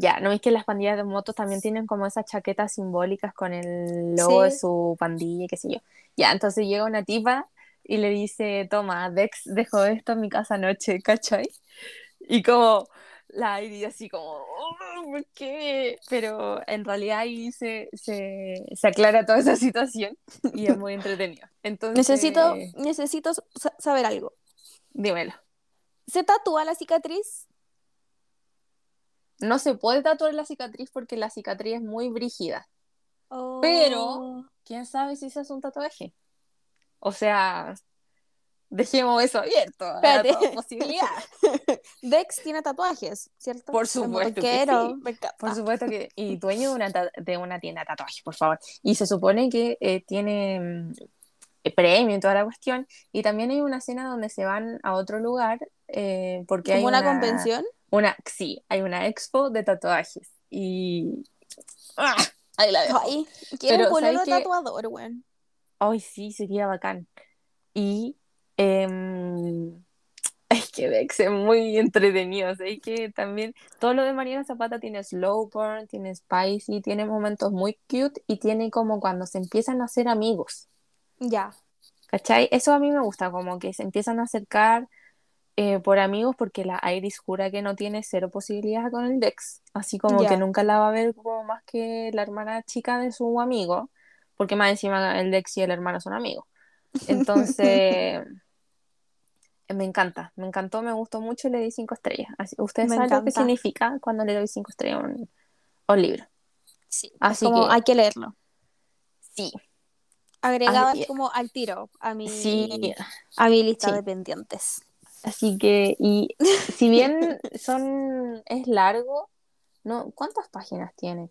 Ya, ¿no veis que las pandillas de motos también tienen como esas chaquetas simbólicas con el logo de su pandilla, y qué sé yo? Ya, entonces llega una tipa y le dice, toma, Dex dejó esto en mi casa anoche, ¿cachai? Y como la Iris así como, "Oh, ¿por qué? Pero en realidad ahí se, se, se aclara toda esa situación y es muy entretenido. Entonces, Necesito, necesito sa- saber algo. dímelo. ¿Se tatúa la cicatriz? No se puede tatuar la cicatriz porque la cicatriz es muy brígida. Pero- Oh. ¿Quién sabe si ese es un tatuaje? O sea, dejemos eso abierto a Espérate. toda posibilidad. Dex tiene tatuajes, ¿cierto? Por Es supuesto que sí. me. Por supuesto que, y dueño de una, de una tienda de tatuajes, por favor. Y se supone que eh, tiene eh, premio y toda la cuestión. Y también hay una escena donde se van a otro lugar eh, porque hay ¿Como una convención? Una, sí, hay una expo de tatuajes. Y... ¡Ah! Ahí la dejo. Ay, quiero ¿sabes qué? tatuador, weón. Ay, sí, sería bacán. Y em, Es que es muy entretenido, es que también todo lo de Mariana Zapata tiene slow burn, tiene spicy, tiene momentos muy cute y tiene como cuando se empiezan a hacer amigos. Ya. ¿Cachai? Eso a mí me gusta, como que se empiezan a acercar eh, por amigos porque la Iris jura que no tiene cero posibilidades con el Dex, así como que nunca la va a ver como más que la hermana chica de su amigo, porque más encima el Dex y el hermano son amigos. Entonces, me encanta, me encantó, me gustó mucho y le di cinco estrellas. Así, ¿Ustedes Me saben lo que significa cuando le doy cinco estrellas a un, a un libro? Sí. Así como que- hay que leerlo. Sí, Agregado Así- como al tiro a mi, sí, a mi lista Sí. de pendientes. Así que, y si bien son, es largo, no, ¿cuántas páginas tiene?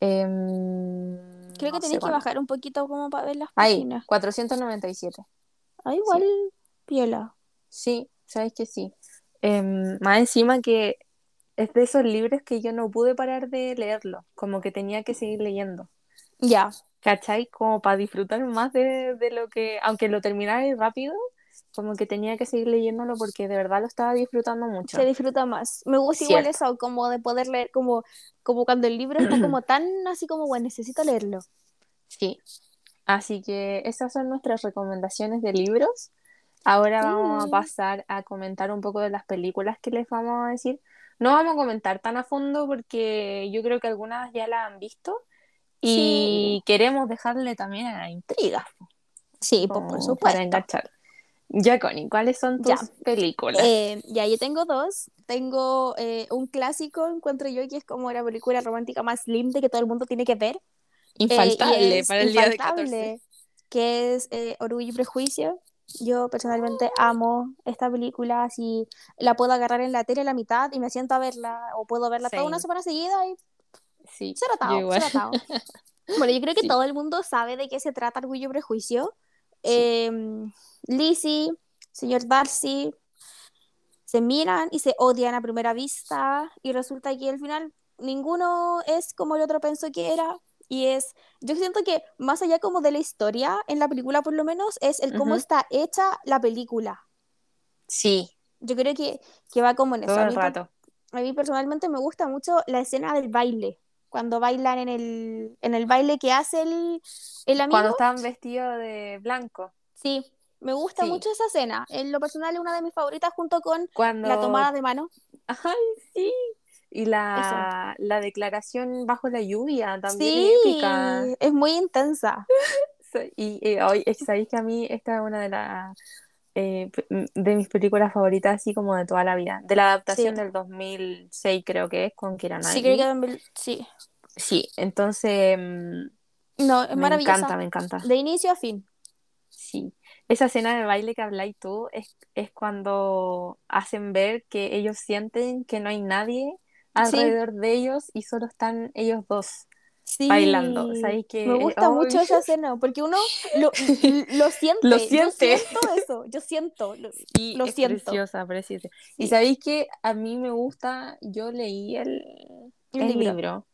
Em, Creo que no sé tenéis que bajar un poquito como para ver las Ahí, páginas. 497. Ah, igual, piola. Sí, sabes que sí. Em, más encima que es de esos libros que yo no pude parar de leerlo, como que tenía que seguir leyendo. Ya. ¿Cachai? Como para disfrutar más de, de lo que, aunque lo terminara rápido, como que tenía que seguir leyéndolo porque de verdad lo estaba disfrutando mucho. Se disfruta más. Me gusta igual eso, como de poder leer, como, como cuando el libro está como tan así como, bueno, necesito leerlo. Sí. Así que esas son nuestras recomendaciones de libros. Ahora vamos a pasar a comentar un poco de las películas que les vamos a decir. No vamos a comentar tan a fondo porque yo creo que algunas ya la han visto y queremos dejarle también a la intriga Sí, po- por como supuesto. para enganchar. Ya, Connie, ¿cuáles son tus Ya. películas? Eh, ya, yo tengo dos. Tengo eh, un clásico, encuentro yo, que es como la película romántica más linda que todo el mundo tiene que ver. Eh, Infaltable es para el día de infaltable, 14. Que es eh, Orgullo y Prejuicio. Yo personalmente amo esta película, así la puedo agarrar en la tele a la mitad y me siento a verla, o puedo verla toda una semana seguida y Sí, cero atado. Bueno, yo creo que Sí. todo el mundo sabe de qué se trata Orgullo y Prejuicio. Em, Lizzie, señor Darcy, se miran y se odian a primera vista y resulta que al final ninguno es como el otro pensó que era y es, yo siento que más allá como de la historia, en la película por lo menos, es el cómo está hecha la película. Sí, Yo creo que, que va como en eso. todo A el mí, rato. a mí personalmente me gusta mucho la escena del baile, cuando bailan en el, en el baile que hace el, el amigo. Cuando estaban vestidos de blanco. Sí, me gusta Sí. mucho esa escena. En lo personal es una de mis favoritas junto con Cuando... la tomada de mano. Ay, sí. Y la, la declaración bajo la lluvia también Sí, es épica. es muy intensa. Y, y hoy, sabéis que a mí esta es una de las eh, p- de mis películas favoritas, así como de toda la vida. De la adaptación Sí. del 2006, creo que es, con Keira Sí, Knightley. creo que también- sí. Sí, entonces mm, No, es me maravillosa. encanta, me encanta. De inicio a fin. Sí. Esa escena de baile que habláis tú es, es cuando hacen ver que ellos sienten que no hay nadie alrededor de ellos y solo están ellos dos. Sí. Bailando, ¿sabes qué? Me gusta mucho esa escena porque uno lo, lo siente. Lo Yo siente. siento eso. Yo siento. Lo, Sí, lo es siento. preciosa, preciosa. Y sabéis que a mí me gusta, yo leí el, El el libro. libro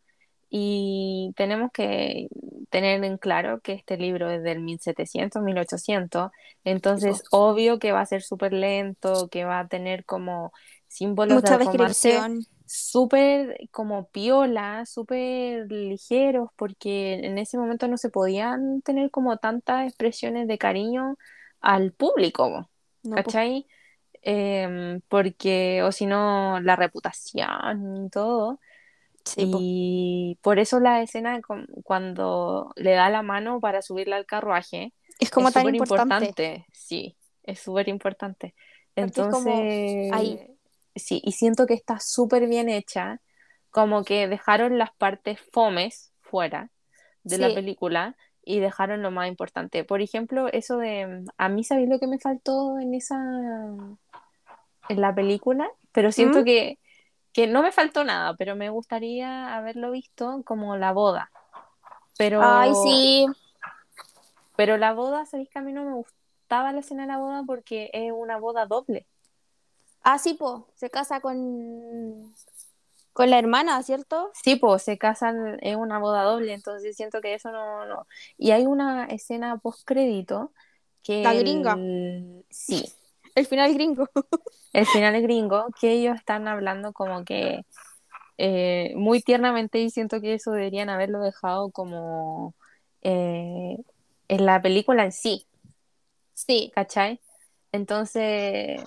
y tenemos que tener en claro que este libro es del 1700, 1800, entonces obvio que va a ser súper lento, que va a tener como símbolos Mucha de descripción. Súper como piola, súper ligeros, porque en ese momento no se podían tener como tantas expresiones de cariño al público. No, pues, ¿cachai? Em, porque, o si no, la reputación y todo. sí, y por eso la escena cuando le da la mano para subirla al carruaje Es como es tan importante. Sí, es súper importante. Porque es como Entonces, ahí. Sí, y siento que está súper bien hecha, como que dejaron las partes fomes fuera de la película y dejaron lo más importante. Por ejemplo, eso de, a mí, ¿sabéis lo que me faltó en esa, en la película? Pero siento ¿Mm? que, que no me faltó nada, pero me gustaría haberlo visto como la boda. Pero, Ay, sí. pero la boda, ¿sabéis que a mí no me gustaba la escena de la boda porque es una boda doble? Ah, sí, po. Se casa con, con la hermana, ¿cierto? Sí, pues se casan, es una boda doble, entonces siento que eso no, no. Y hay una escena post crédito que La gringa. el- sí, El final gringo. el final gringo, que ellos están hablando como que eh, muy tiernamente y siento que eso deberían haberlo dejado como eh, en la película en sí, Sí. ¿cachai? Entonces,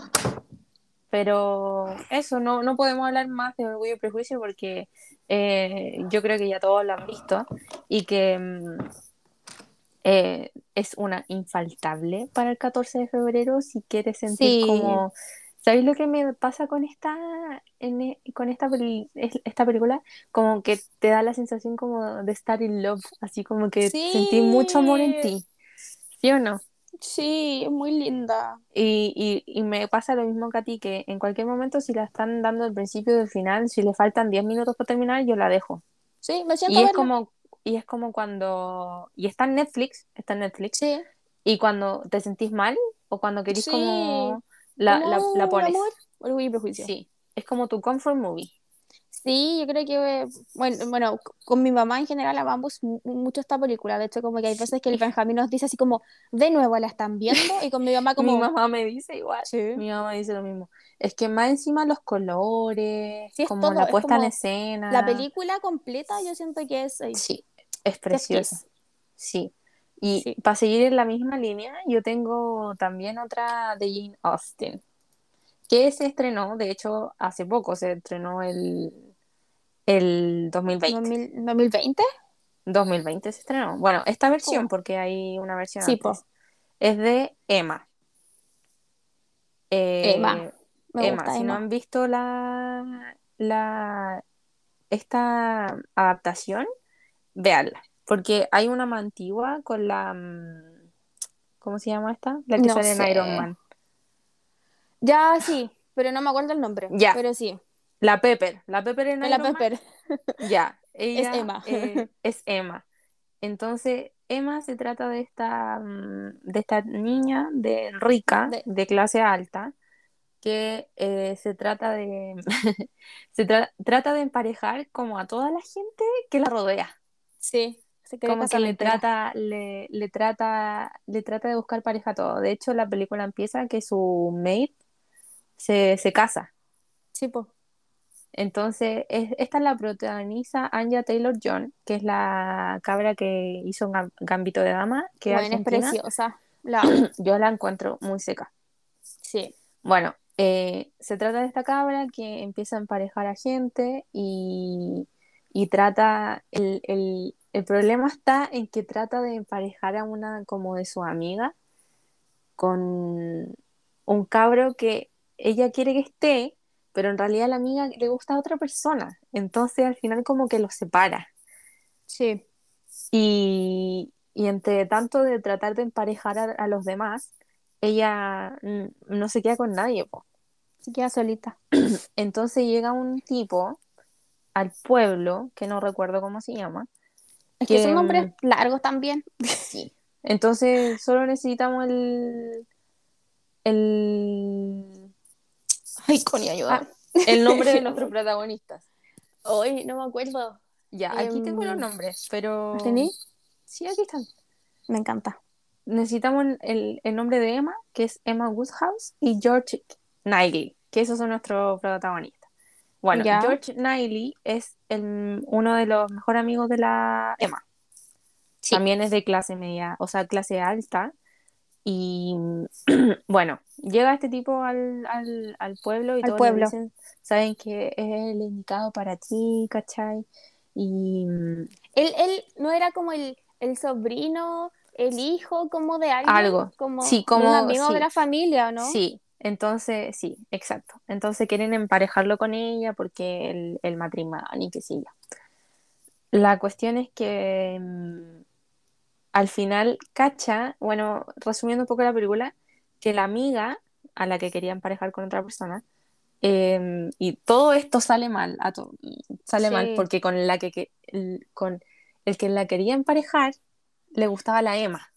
pero eso, no, no podemos hablar más de Orgullo y Prejuicio porque eh, yo creo que ya todos lo han visto y que mm, eh, es una infaltable para el 14 de febrero si quieres sentir Sí. como... ¿Sabéis lo que me pasa con esta, en e- con esta, peli- es- esta película? Como que te da la sensación como de estar in love, así como que Sí. sentí mucho amor en ti, ¿sí o no? Sí, es muy linda. Y, y, y me pasa lo mismo que a ti, que en cualquier momento si la están dando al principio o del final, si le faltan 10 minutos para terminar, yo la dejo. Sí, me siento Y es como, y es como cuando, y está en Netflix, está en Netflix, Sí. y cuando te sentís mal o cuando querís Sí. como la, la, Como la pones. amor, Orgullo y Prejuicio. Sí, es como tu comfort movie. Sí, yo creo que, eh, bueno, bueno, con mi mamá en general amamos mu- mucho esta película. De hecho, como que hay veces que el Benjamín nos dice así como, de nuevo la están viendo, y con mi mamá como, Mi mamá me dice igual. Sí. Mi mamá dice lo mismo. Es que más encima los colores, Sí, como todo, la es puesta en escena. la película completa yo siento que es... eh, Sí, es preciosa. Sí. Y Sí. para seguir en la misma línea, yo tengo también otra de Jane Austen, que se estrenó, de hecho, hace poco, se estrenó el, el 2020. 2000 2020. 2020 se estrenó. Bueno, esta versión, porque hay una versión Sí, antes, es de Emma. Eh, Emma. Me Emma, gusta si no Emma. han visto la, la, esta adaptación, véanla. Porque hay una más antigua con la. mm, ¿Cómo se llama esta? La que No sale en. Iron Man. Ya, sí, pero no me acuerdo el nombre. Ya. Pero sí, La Pepper. La Pepper en la Iron Man. Pepper. Ya. Ella, Emma. eh, es Emma. Entonces, Emma se trata de esta, mm, de esta niña de rica, De- de clase alta, que eh, se trata de se tra- trata de emparejar como a toda la gente que la rodea. Sí, se como que le trata, le, le trata, le trata de buscar pareja a todo. De hecho, la película empieza que su maid se, se casa. Sí, po. Entonces, es- esta la protagoniza Anya Taylor-John, que es la cabra que hizo Gam- Gambito de Dama, que es Bueno, es preciosa. La. Yo la encuentro muy seca. Sí. Bueno, eh, se trata de esta cabra que empieza a emparejar a gente y, y trata, el, el- el problema está en que trata de emparejar a una como de su amiga con un cabro que ella quiere que esté, pero en realidad la amiga le gusta a otra persona. Entonces al final como que los separa. Sí. Y, y entre tanto de tratar de emparejar a, a los demás, ella no se queda con nadie, po. Se queda solita. Entonces llega un tipo al pueblo, que no recuerdo cómo se llama. Es que Que, son nombres largos también. Sí. Entonces solo necesitamos el. El. Ay, Connie, ayuda. Ah, el nombre de nuestros protagonistas. Hoy no me acuerdo. Ya, aquí tengo los Em, nombres, pero. ¿Los tení? Sí, aquí están. Me encanta. Necesitamos el, el nombre de Emma, que es Emma Woodhouse, y George Knightley, que esos son nuestros protagonistas. Bueno, Ya. George Knightley es el- uno de los mejores amigos de la Emma. Sí. También es de clase media, o sea, clase alta. Y bueno, llega este tipo al, al, al pueblo y Al todos pueblo. le dicen, saben que es el indicado para ti, ¿cachai? Y Él, él no era como el, el sobrino, el hijo como de alguien. Algo. Como, Sí, como- un amigo sí. de la familia, ¿o ¿no? sí, entonces sí, exacto. Entonces quieren emparejarlo con ella porque el, el matrimonio y sé yo. La cuestión es que mm, al final cacha, bueno, resumiendo un poco la película, que la amiga a la que quería emparejar con otra persona, eh, y todo esto sale mal, a sale Sí. mal porque con la que, que- el, con el que la quería emparejar le gustaba la Emma.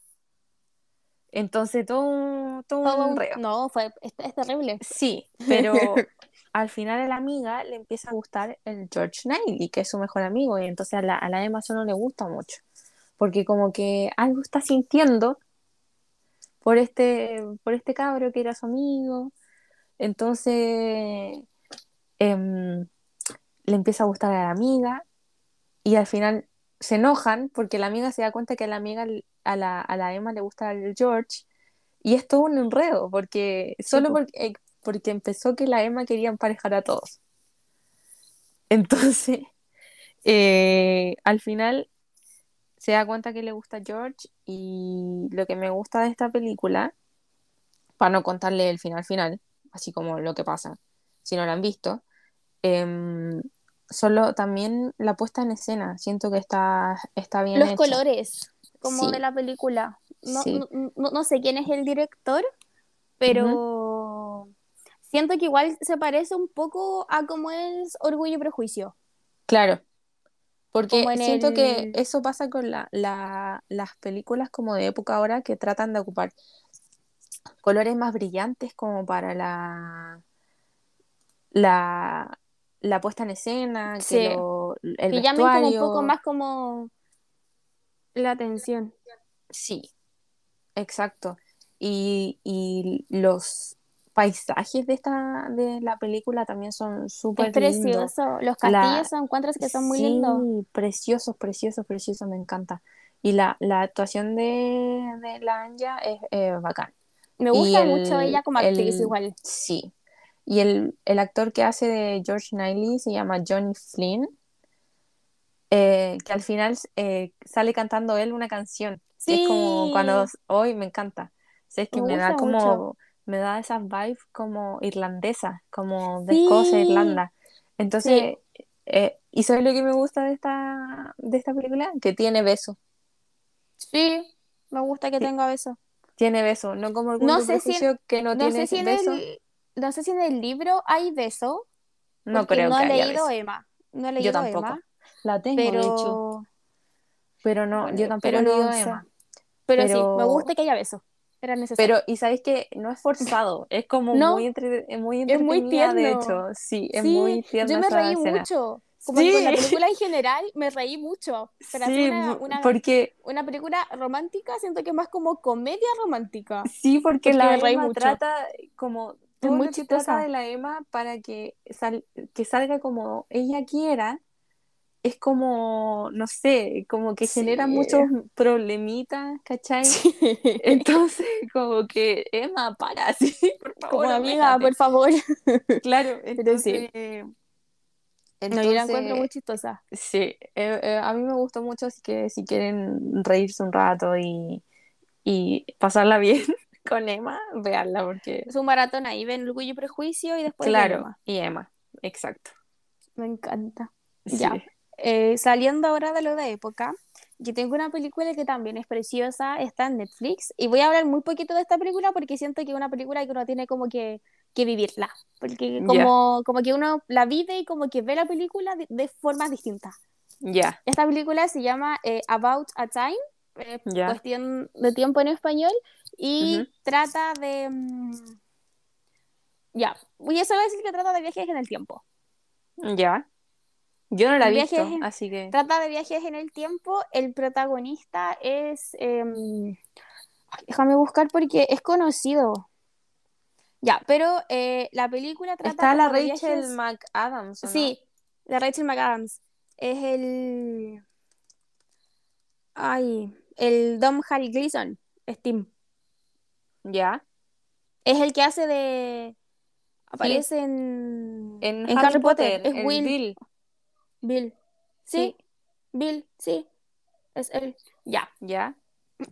Entonces todo, un- todo Todo un un- reo. No, fue, es, es terrible. Sí, pero al final a la amiga le empieza a gustar el George Knightley, que es su mejor amigo, y entonces a la, a la Emma eso no le gusta mucho, porque como que algo está sintiendo por este, por este cabro que era su amigo. Entonces em, le empieza a gustar a la amiga y al final se enojan porque la amiga se da cuenta que a la amiga a la, a la Emma le gusta el George y es todo un enredo porque solo po. porque, eh, porque empezó que la Emma quería emparejar a todos. Entonces, eh, al final se da cuenta que le gusta George y lo que me gusta de esta película, para no contarle el final final, así como lo que pasa, si no la han visto, em, solo también la puesta en escena, siento que está, está bien Los hecha. colores, como Sí. de la película. No, Sí. no, no- no sé quién es el director, pero siento que igual se parece un poco a como es Orgullo y Prejuicio. Claro, porque siento que eso pasa con la, la- las películas como de época ahora que tratan de ocupar colores más brillantes como para la, la, la puesta en escena, que Sí. lo- el que llamen como un poco más como la atención. Sí, exacto. Y, y los paisajes de esta de la película también son súper Es precioso. Los castillos son encuentras que son muy Sí, lindos. preciosos, preciosos, preciosos, me encanta. Y la, la actuación de, de la Anya es eh, bacán. Me gusta el- mucho ella como actriz el- igual. Sí. Y el, el actor que hace de George Knightley se llama Johnny Flynn, eh, que al final eh, sale cantando él una canción. Es como Sí. cuando hoy me encanta. O sea, es que Me me da como, mucho. Me da esas vibes como irlandesas, como de Escocia, Sí. Irlanda. Entonces, eh, ¿y sabes lo que me gusta de esta, de esta película? Que tiene beso. Sí, me gusta que Sí. tenga beso. Tiene beso, no como Orgullo No y sé si en- Prejuicio que no, No tiene si beso. el, no sé si en el libro hay beso, No creo no que he leído beso. Emma. No he Yo leído tampoco. Emma, La tengo, de pero, hecho, pero no, bueno, yo tampoco pero he leído no. Emma. Pero, sí, Pero- me gusta que haya beso. Era necesario. Pero, y sabéis que no es forzado, es como No, muy, entre- es muy es muy entretenida, de tierno. hecho. Sí, es sí, muy tierna yo me reí escena. mucho. Como con la Sí. película en general me reí mucho. Pero Sí, una, po- una, porque, una película romántica siento que es más como comedia romántica. sí, porque Porque la Emma mucho. trata como todo muy lo que trata chistosa. de la Emma para que, sal- que salga como ella quiera, es como, no sé, como que genera Sí. muchos problemitas, ¿cachai? Entonces, como que, Emma, para, sí, por favor, Como amiga, por favor. Claro, Pero sí. entonces, No, yo la encuentro muy entonces, chistosa. sí, eh, eh, a mí me gustó mucho, así que si quieren reírse un rato y, y pasarla bien con Emma, veanla, porque, Es un maratón ahí, ven Orgullo y Prejuicio y después claro, Emma. y Emma, exacto. Me encanta. Sí. Ya. Eh, saliendo ahora de lo de época, yo tengo una película que también es preciosa, está en Netflix, y voy a hablar muy poquito de esta película porque siento que es una película que uno tiene como que, que vivirla, porque como, como que uno la vive y como que ve la película de, de formas distintas. Ya, Esta película se llama eh, About a Time, eh, Ya. cuestión de tiempo en español, y Ujú. trata de... mm, Ya, voy a solo decir que trata de viajes en el tiempo. ya. Yo no la he visto, en- así que, Trata de viajes en el tiempo. El protagonista es. em, déjame buscar porque es conocido. Ya, pero eh, la película trata. está la Rachel viajes- McAdams, ¿o no? Sí, la Rachel McAdams. Es el. Ay, el Dom Harry Gleason. Es Tim. Ya, Es el que hace de. Aparece en. en, en Harry, Potter, Es el Will. Bill, Bill. Sí, Bill, sí. Es él. Ya. ya,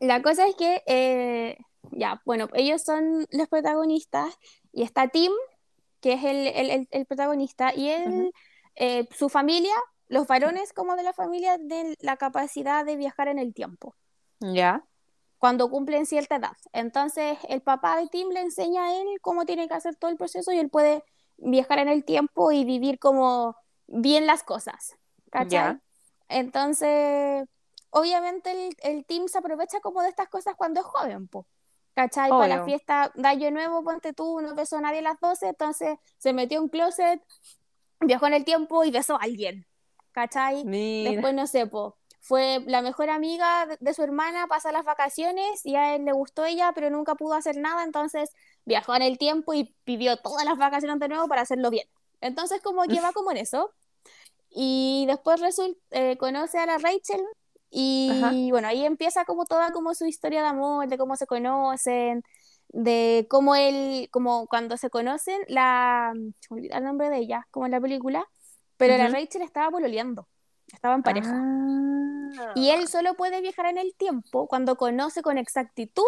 La cosa es que, eh, ya, bueno, ellos son los protagonistas y está Tim, que es el, el- el- el protagonista, y él, eh, su familia, los varones como de la familia, tienen la capacidad de viajar en el tiempo ya, cuando cumplen cierta edad. Entonces, el papá de Tim le enseña a él cómo tiene que hacer todo el proceso y él puede viajar en el tiempo y vivir como bien las cosas. ¿Cachai? Entonces, obviamente el, el Tim se aprovecha como de estas cosas cuando es joven, po. ¿Cachai? Para la fiesta de Año Nuevo, ponte tú, no besó a nadie a las 12, entonces se metió en un closet, viajó en el tiempo y besó a alguien. ¿Cachai? mira, Después, no sé, po, fue la mejor amiga de, de su hermana, pasa las vacaciones y a él le gustó ella, pero nunca pudo hacer nada, entonces viajó en el tiempo y vivió todas las vacaciones de nuevo para hacerlo bien. Entonces como que va como en eso. Y después resulta, eh, conoce a la Rachel y Ajá. bueno, ahí empieza como toda como su historia de amor, de cómo se conocen, de cómo él, como cuando se conocen, la, se me olvida el nombre de ella, como en la película, pero la. Rachel estaba pololeando, estaba en pareja. Ah. Y él solo puede viajar en el tiempo cuando conoce con exactitud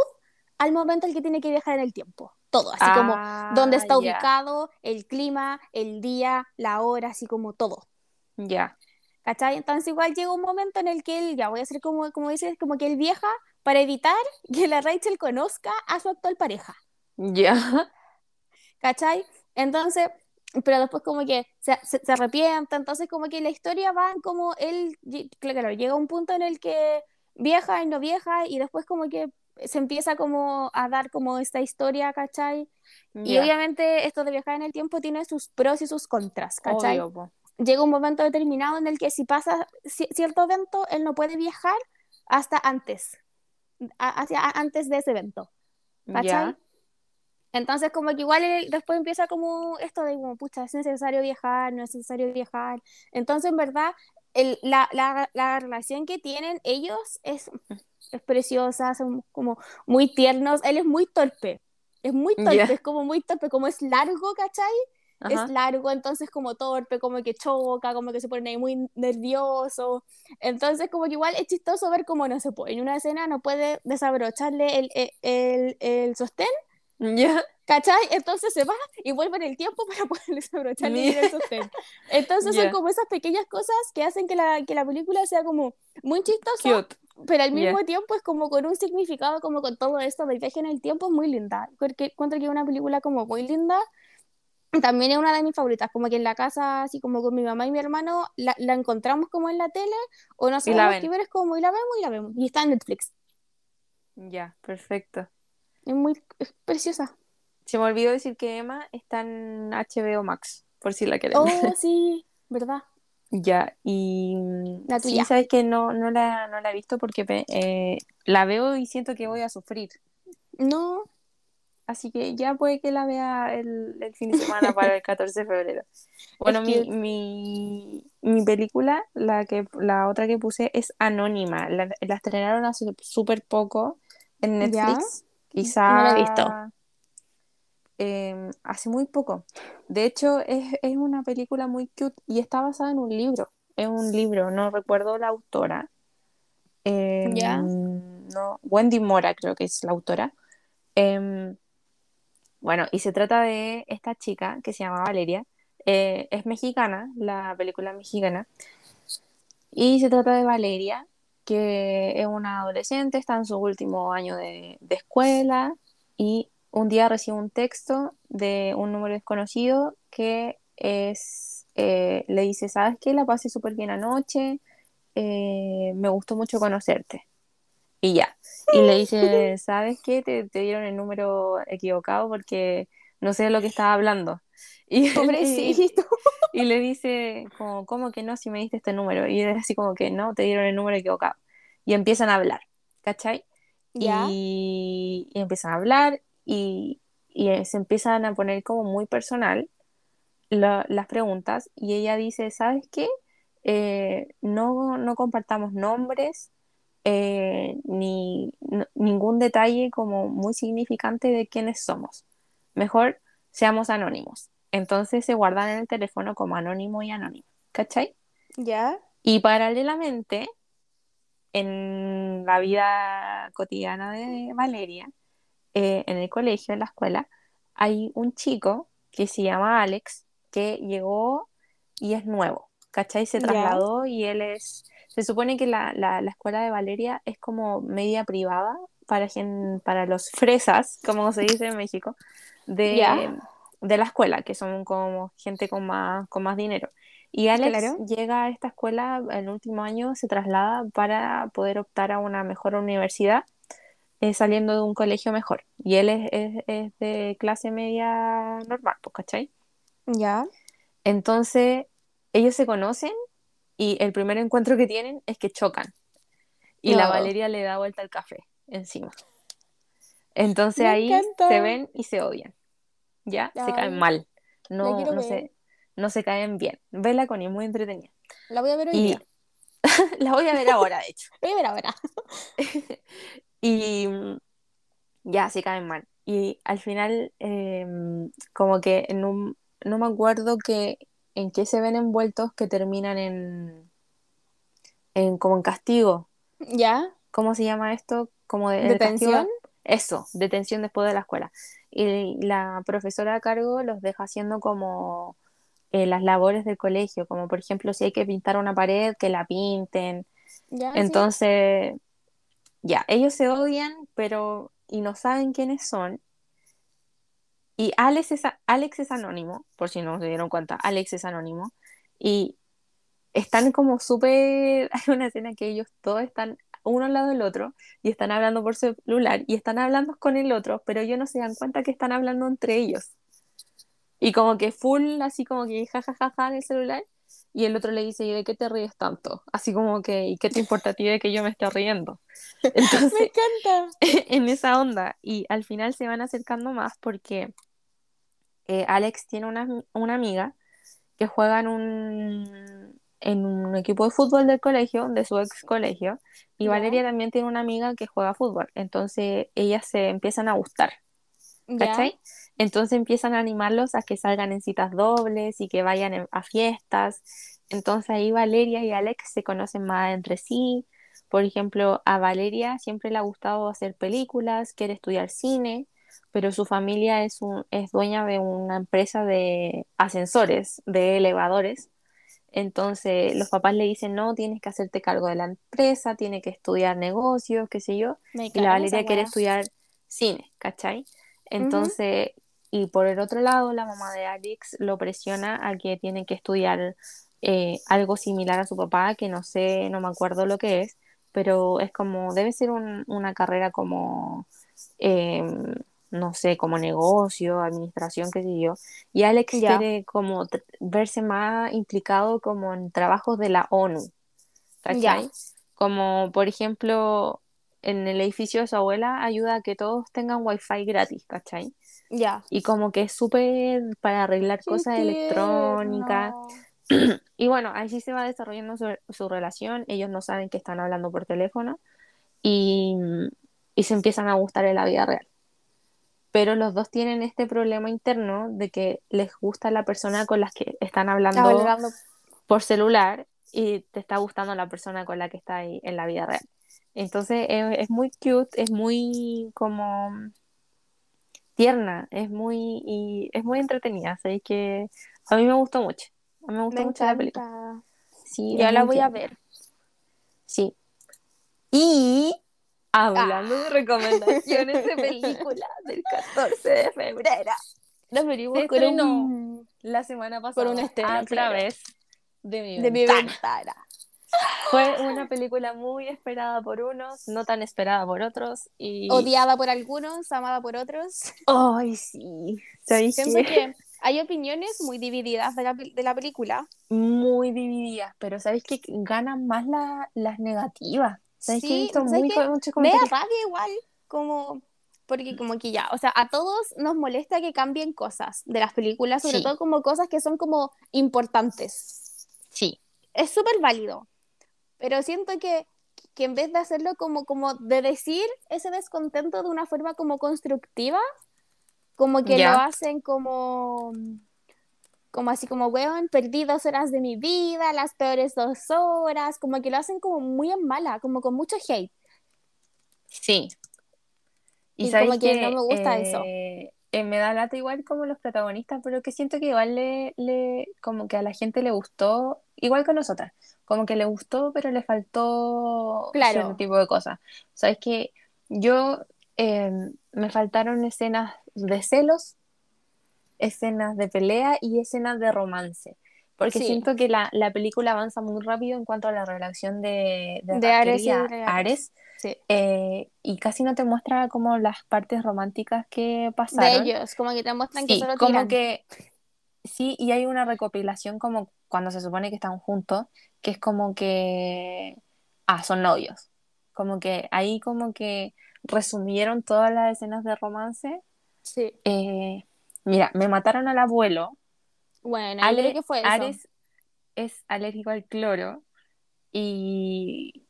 al momento en que tiene que viajar en el tiempo. Todo, así como dónde está Ah, ubicado, el clima, el día, la hora, así como todo. Ya. ¿Cachai? Entonces igual llega un momento en el que él, ya voy a hacer como, como dices, como que él viaja para evitar que la Rachel conozca a su actual pareja. Ya. ¿Cachai? Entonces, pero después como que se, se, se arrepienta, entonces como que la historia va como él, claro, llega un punto en el que viaja y no viaja y después como que se empieza como a dar como esta historia, ¿cachai? Y obviamente esto de viajar en el tiempo tiene sus pros y sus contras, ¿cachai? Obvio. Llega un momento determinado en el que si pasa ci- cierto evento, él no puede viajar hasta antes, hacia antes de ese evento, ¿cachai? Entonces como que igual después empieza como esto de como, pucha, es necesario viajar, no es necesario viajar. Entonces en verdad el- la, la, la relación que tienen ellos es, es preciosa, son como muy tiernos. Él es muy torpe, es muy torpe, Ya. es como muy torpe, como es largo, ¿cachai? Ajá. Es largo, entonces como torpe, como que choca, como que se pone ahí muy nervioso. Entonces como que igual es chistoso ver cómo no se puede. En una escena no puede desabrocharle el, el, el, el sostén Ya. ¿Cachai? Entonces se va y vuelve en el tiempo para poder desabrocharle Mira. bien el sostén. Entonces son Ya. como esas pequeñas cosas que hacen que la, que la película sea como muy chistosa, Cute. Pero al mismo tiempo es como con un significado, como con todo esto del viaje en el tiempo, es muy linda. Porque encuentro que es una película como muy linda. También es una de mis favoritas, como que en la casa, así como con mi mamá y mi hermano, la, la encontramos como en la tele, o no sabemos qué ver, es como, y la vemos y la vemos. Y está en Netflix. Ya, perfecto. Es muy es preciosa. Se me olvidó decir que Emma está en HBO Max, por si la quieren Oh, sí, ¿verdad? Ya, y mm, sí, sabes que no, no la, no la he visto porque eh, la veo y siento que voy a sufrir. No, Así que ya puede que la vea el, el fin de semana para el 14 de febrero. Bueno, mi, mi, mi película, la que, la otra que puse es Anónima. La, la estrenaron hace súper poco en ¿Ya? Netflix. Quizá No la he visto. Eh, hace muy poco. De hecho, es, es una película muy cute y está basada en un libro. Es un libro, no recuerdo la autora. Em, ¿Ya? no, Wendy Mora creo que es la autora. Em, bueno, y se trata de esta chica que se llama Valeria. Eh, es mexicana, la película mexicana. Y se trata de Valeria, que es una adolescente, está en su último año de, de escuela y un día recibe un texto de un número desconocido que es, eh, le dice, ¿sabes qué? La pasé súper bien anoche, eh, me gustó mucho conocerte. Y ya. Y le dice, ¿sabes qué? Te, te dieron el número equivocado porque no sé de lo que estaba hablando. Y, y, Pobrecito. y le dice, como, ¿cómo que no si me diste este número? Y es así como que no, te dieron el número equivocado. Y empiezan a hablar, ¿cachai? Y, y empiezan a hablar y, y eh, se empiezan a poner como muy personal la- las preguntas y ella dice, ¿sabes qué? Eh, no, no compartamos nombres eh, ni n- ningún detalle como muy significante de quiénes somos. Mejor seamos anónimos. Entonces se guardan en el teléfono como anónimo y anónimo, ¿cachai? ¿Ya? Y paralelamente, en la vida cotidiana de Valeria, eh, en el colegio, en la escuela, hay un chico que se llama Alex que llegó y es nuevo, ¿cachai? Se trasladó y él es... Se supone que la, la, la escuela de Valeria es como media privada para, gen- para los fresas, como se dice en México, de, de la escuela, que son como gente con más, con más dinero. Y Alex Claro. llega a esta escuela el último año, se traslada para poder optar a una mejor universidad, eh, saliendo de un colegio mejor. Y él es, es- es de clase media normal, pues, ¿cachai? ¿Ya? Entonces, ellos se conocen y el primer encuentro que tienen es que chocan. y la. Valeria le da vuelta al café encima. Entonces Me ahí encanta. se ven y se odian. ¿Ya? Se caen mal. No, no se, no se caen bien. Vela con es muy entretenida. La voy a ver hoy Y día. la voy a ver ahora, de hecho. Voy a ver ahora. Y mm, ya se caen mal. Y al final, em, como que un, no me acuerdo que en qué se ven envueltos que terminan en, en como en castigo. ¿Ya? ¿Cómo se llama esto? Como de, ¿Detención? Eso, detención después de la escuela. Y la profesora a cargo los deja haciendo como eh, las labores del colegio, como por ejemplo si hay que pintar una pared, que la pinten. ¿Ya? sí. Ya, ellos se odian, pero y no saben quiénes son. Y Alex es, Alex es anónimo, por si no se dieron cuenta, Alex es anónimo. Y están como súper, hay una escena que ellos todos están uno al lado del otro y están hablando por celular y están hablando con el otro, pero ellos no se dan cuenta que están hablando entre ellos. Y como que full, así como que jajajaja en el celular. Y el otro le dice, ¿y de qué te ríes tanto? Así como que, ¿y qué te importa a ti de que yo me esté riendo? Me encanta. en esa onda. Y al final se van acercando más porque eh, Alex tiene una, una amiga que juega en un, en un equipo de fútbol del colegio, de su ex colegio. Y. Valeria también tiene una amiga que juega fútbol. Entonces ellas se empiezan a gustar. ¿Cachai? Entonces empiezan a animarlos a que salgan en citas dobles y que vayan en- a fiestas. Entonces ahí Valeria y Alex se conocen más entre sí. Por ejemplo, a Valeria siempre le ha gustado hacer películas, quiere estudiar cine, pero su familia es, un, es dueña de una empresa de ascensores, de elevadores. Entonces los papás le dicen, no, tienes que hacerte cargo de la empresa, tienes que estudiar negocios, qué sé yo Me y la Valeria quiere estudiar cine, ¿cachai? Entonces, y por el otro lado, la mamá de Alex lo presiona a que tiene que estudiar eh, algo similar a su papá, que no sé, no me acuerdo lo que es, pero es como, debe ser un- una carrera como, eh, no sé, como negocio, administración, qué sé yo. Y Alex Ya. quiere como verse más implicado como en trabajos de la ONU, ¿cachai? Ya. Como por ejemplo, en el edificio de su abuela ayuda a que todos tengan wifi gratis, ¿cachai? Ya. Y como que es súper para arreglar Qué cosas electrónicas. tierno. Y bueno, así se va desarrollando su, su relación. Ellos no saben que están hablando por teléfono y, y se empiezan a gustar en la vida real. Pero los dos tienen este problema interno de que les gusta la persona con la que están hablando Hablando por celular y te está gustando la persona con la que está ahí en la vida real. Entonces es, es muy cute, es muy como tierna, es muy y es muy entretenida, así que a mí me gustó mucho. A mí me gustó Me mucho la película. Sí, Ya la voy a ver. Sí. Y hablando de recomendaciones de películas del 14 de febrero. Nos venimos con un- la semana pasada un estreno, a través de mi de mi ventana. Fue una película muy esperada por unos, no tan esperada por otros. Y. Odiada por algunos, amada por otros. ¡Ay, sí! ¿Sabéis Siento qué? que hay opiniones muy divididas de la, de la película. Muy divididas, pero ¿sabéis que ganan más la- las negativas? ¿Sabéis que he Sí, visto ¿sabes muy, qué? muchos Me da rabia igual, como porque como que ya, o sea, a todos nos molesta que cambien cosas de las películas, sobre Sí. todo como cosas que son como importantes. Sí, Es súper válido, pero siento que, que en vez de hacerlo como, como de decir ese descontento de una forma como constructiva, como que lo hacen como como así como, weón, perdí dos horas de mi vida, las peores dos horas, como que lo hacen como muy en mala, como con mucho hate. sí. Y como que no me gusta eso. eh, eh, me da lata igual como los protagonistas, pero que siento que igual le, le, como que a la gente le gustó, igual que nosotras, como que le gustó, pero le faltó Claro. cierto tipo de cosas. Sabes que yo eh, me faltaron escenas de celos, escenas de pelea y escenas de romance. Porque Sí. siento que la, la película avanza muy rápido en cuanto a la relación de, de, De Ares y de Ares. Sí. Eh, y casi no te muestra como las partes románticas que De pasaron. ellos, como que te muestran que Sí, solo como tiran. que sí, y hay una recopilación como cuando se supone que están juntos, que es como que ah, son novios. como que ahí como que resumieron todas las escenas de romance. Sí. Eh, mira, me mataron al abuelo. Bueno, Ale- yo creo que fue eso. Ares es alérgico al cloro y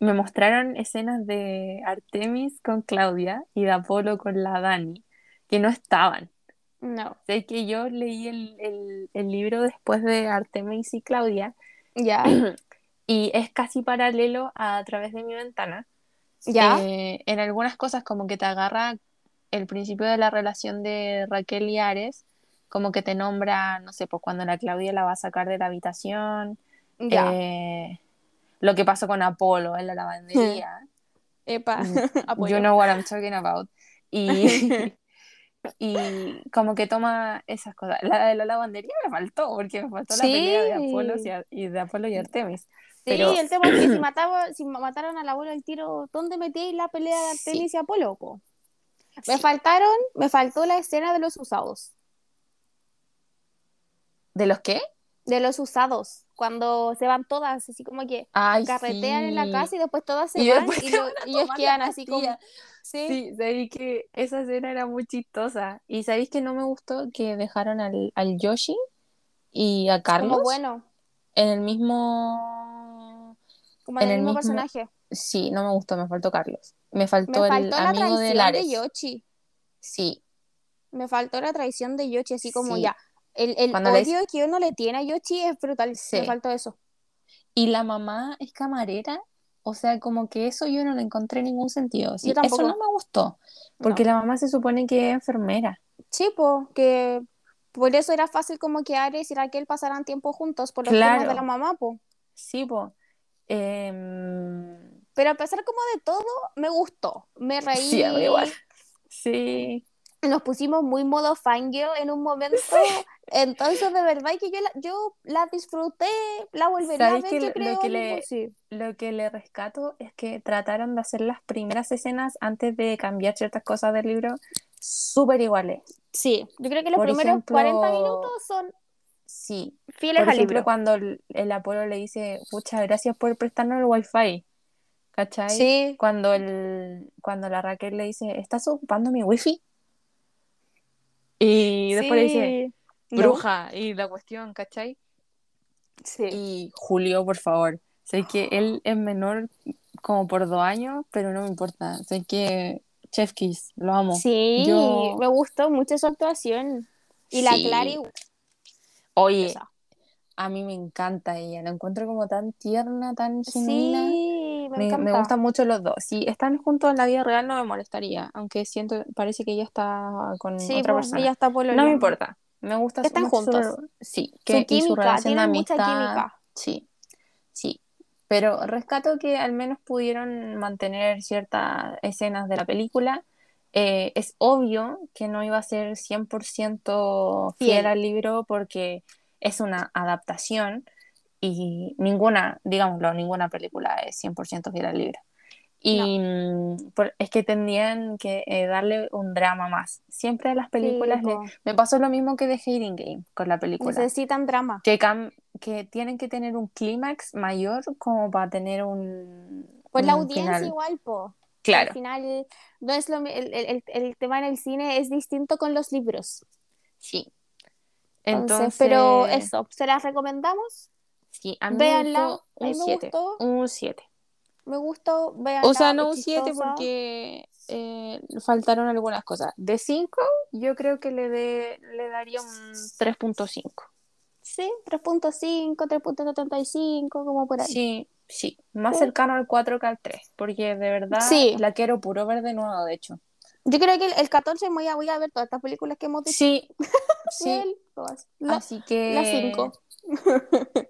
me mostraron escenas de Artemis con Claudia y de Apolo con la Dani, que no estaban. No. Sé que yo leí el, el- el libro después de Artemis y Claudia Ya. y es casi paralelo a, A través de mi ventana. Ya. Eh, en algunas cosas como que te agarra el principio de la relación de Raquel y Ares, como que te nombra, no sé, pues cuando la Claudia la va a sacar de la habitación, ya. eh, lo que pasó con Apolo en la lavandería, Epa. you Apoyo. know what I'm talking about, y, y como que toma esas cosas. La de la lavandería me faltó, porque me faltó la pelea de Apolo y, Ar- y de Apolo y Artemis. Sí, pero- el tema es que si, mataba, si ma- mataron al abuelo del tiro, ¿dónde metíais la pelea de Sí. Artemis y Apolo? po? Me faltaron, me faltó la escena de los usados. ¿De los qué? De los usados, cuando se van todas, así como que Ay, carretean en la casa y después todas se Y van y, lo- y ellos quedan así como... Sí, Sí, sabéis que esa escena era muy chistosa. Y sabéis que no me gustó que dejaron al, al Yoshi y a Carlos como bueno, en el mismo. como en en el mismo mismo- personaje. Sí, no me gustó, me faltó Carlos. Me Me faltó el faltó la amigo de traición de Lares. Yoshi. Sí, Me faltó la traición de Yoshi, así como Sí. ya. El, el le odio que uno le tiene a Yoshi es brutal. Sí. Me faltó eso. y la mamá es camarera. O sea, como que eso yo no le encontré ningún sentido. Sí, eso no me gustó. Porque No. la mamá se supone que es enfermera. Sí, po, que por eso era fácil como que Ares y Raquel pasaran tiempo juntos por los Claro. temas de la mamá, po. Sí, pues. Em, Pero a pesar como de todo, me gustó. Me reí. sí, igual. Sí. Nos pusimos muy modo fangirl en un momento. Entonces, de verdad que yo la, yo la disfruté, la volvería a ¿Sabes ver, que yo lo- que le-. Lo que le rescato es que trataron de hacer las primeras escenas antes de cambiar ciertas cosas del libro súper iguales. Sí, yo creo que los Por primeros ejemplo, 40 minutos son Sí. fieles Por al ejemplo, libro. cuando el, el Apolo le dice, muchas gracias por prestarnos el wifi. ¿Cachai? Sí, Cuando, el, cuando la Raquel le dice, ¿estás ocupando mi wifi? Y después le dice, bruja, y la cuestión, ¿cachai? Sí. Y Julio, por favor. Sé que él es menor como por dos años, pero no me importa. Sé que Chef Kiss, lo amo. Sí, Yo- me gustó mucho su actuación. Y la. Clary, Oye, esa. a mí me encanta ella. La encuentro como tan tierna, tan genuina. Sí, me, Me, encanta. me gustan mucho los dos. Si están juntos en la vida real no me molestaría, aunque siento, parece que ella está con Sí, otra po, persona. ella está No pololeando. me importa. Me gusta su- juntos. sí, Su que, su química, relación de tienen mucha química. Sí, sí. Pero rescato que al menos pudieron mantener ciertas escenas de la película. Eh, es obvio que no iba a ser 100% fiel Fiel. al libro porque es una adaptación y ninguna, digámoslo, ninguna película es 100% fiel al libro. Y mm, por- es que tendrían que eh, darle un drama más. Siempre a las películas le- po. me pasó lo mismo que de Hating Game con la película. Necesitan drama. Que, cam- que tienen que tener un clímax mayor como para tener un, Pues la un audiencia final. igual, po. Claro, Al final, no es lo, el, el- el- tema en el cine es distinto con los libros. sí. Entonces, Entonces, pero eso, ¿se las recomendamos? sí, a mí véanla. un me 7. gustó. Un 7. Me gustó, véanla. O sea, no un 7 chistosa. porque eh, faltaron algunas cosas. De 5, yo creo que le, de- le daría un 3.5. Sí, 3.5, 3.75, como por ahí. Sí, sí. Más Sí. cercano al 4 que al 3. Porque de verdad Sí. la quiero puro ver de nuevo, de hecho. Yo creo que el, el 14 voy a, voy a ver todas estas películas que hemos dicho. Sí, sí. Él, todas. La- Así que las cinco.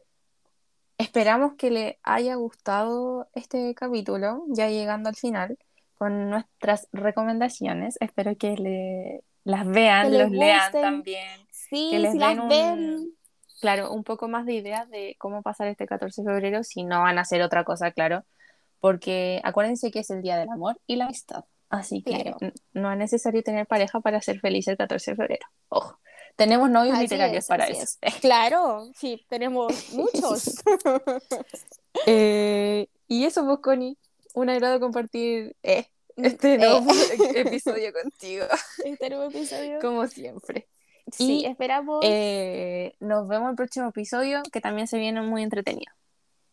esperamos que le haya gustado este capítulo, ya llegando al final, con nuestras recomendaciones. Espero que le, las vean, Que los lean también. sí, que les si den las un- ven. Claro, un poco más de ideas de cómo pasar este 14 de febrero, si no van a hacer otra cosa, claro. Porque acuérdense que es el Día del Amor y la Amistad. Así que Claro. no es necesario tener pareja para ser feliz el 14 de febrero. Ojo, tenemos novios Así literarios es, para eso. es. Claro, sí, tenemos muchos. Eh, y eso, pues, Connie. un agrado compartir eh, este nuevo Eh. episodio contigo, Este nuevo episodio. como siempre. Sí, Y, esperamos. Eh, nos vemos en el próximo episodio, que también se viene muy entretenido.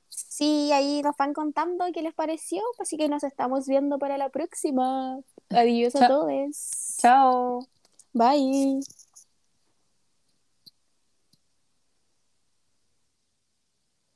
Sí, ahí nos van contando qué les pareció, así que nos estamos viendo para la próxima. Adiós a todos. Chao. Bye.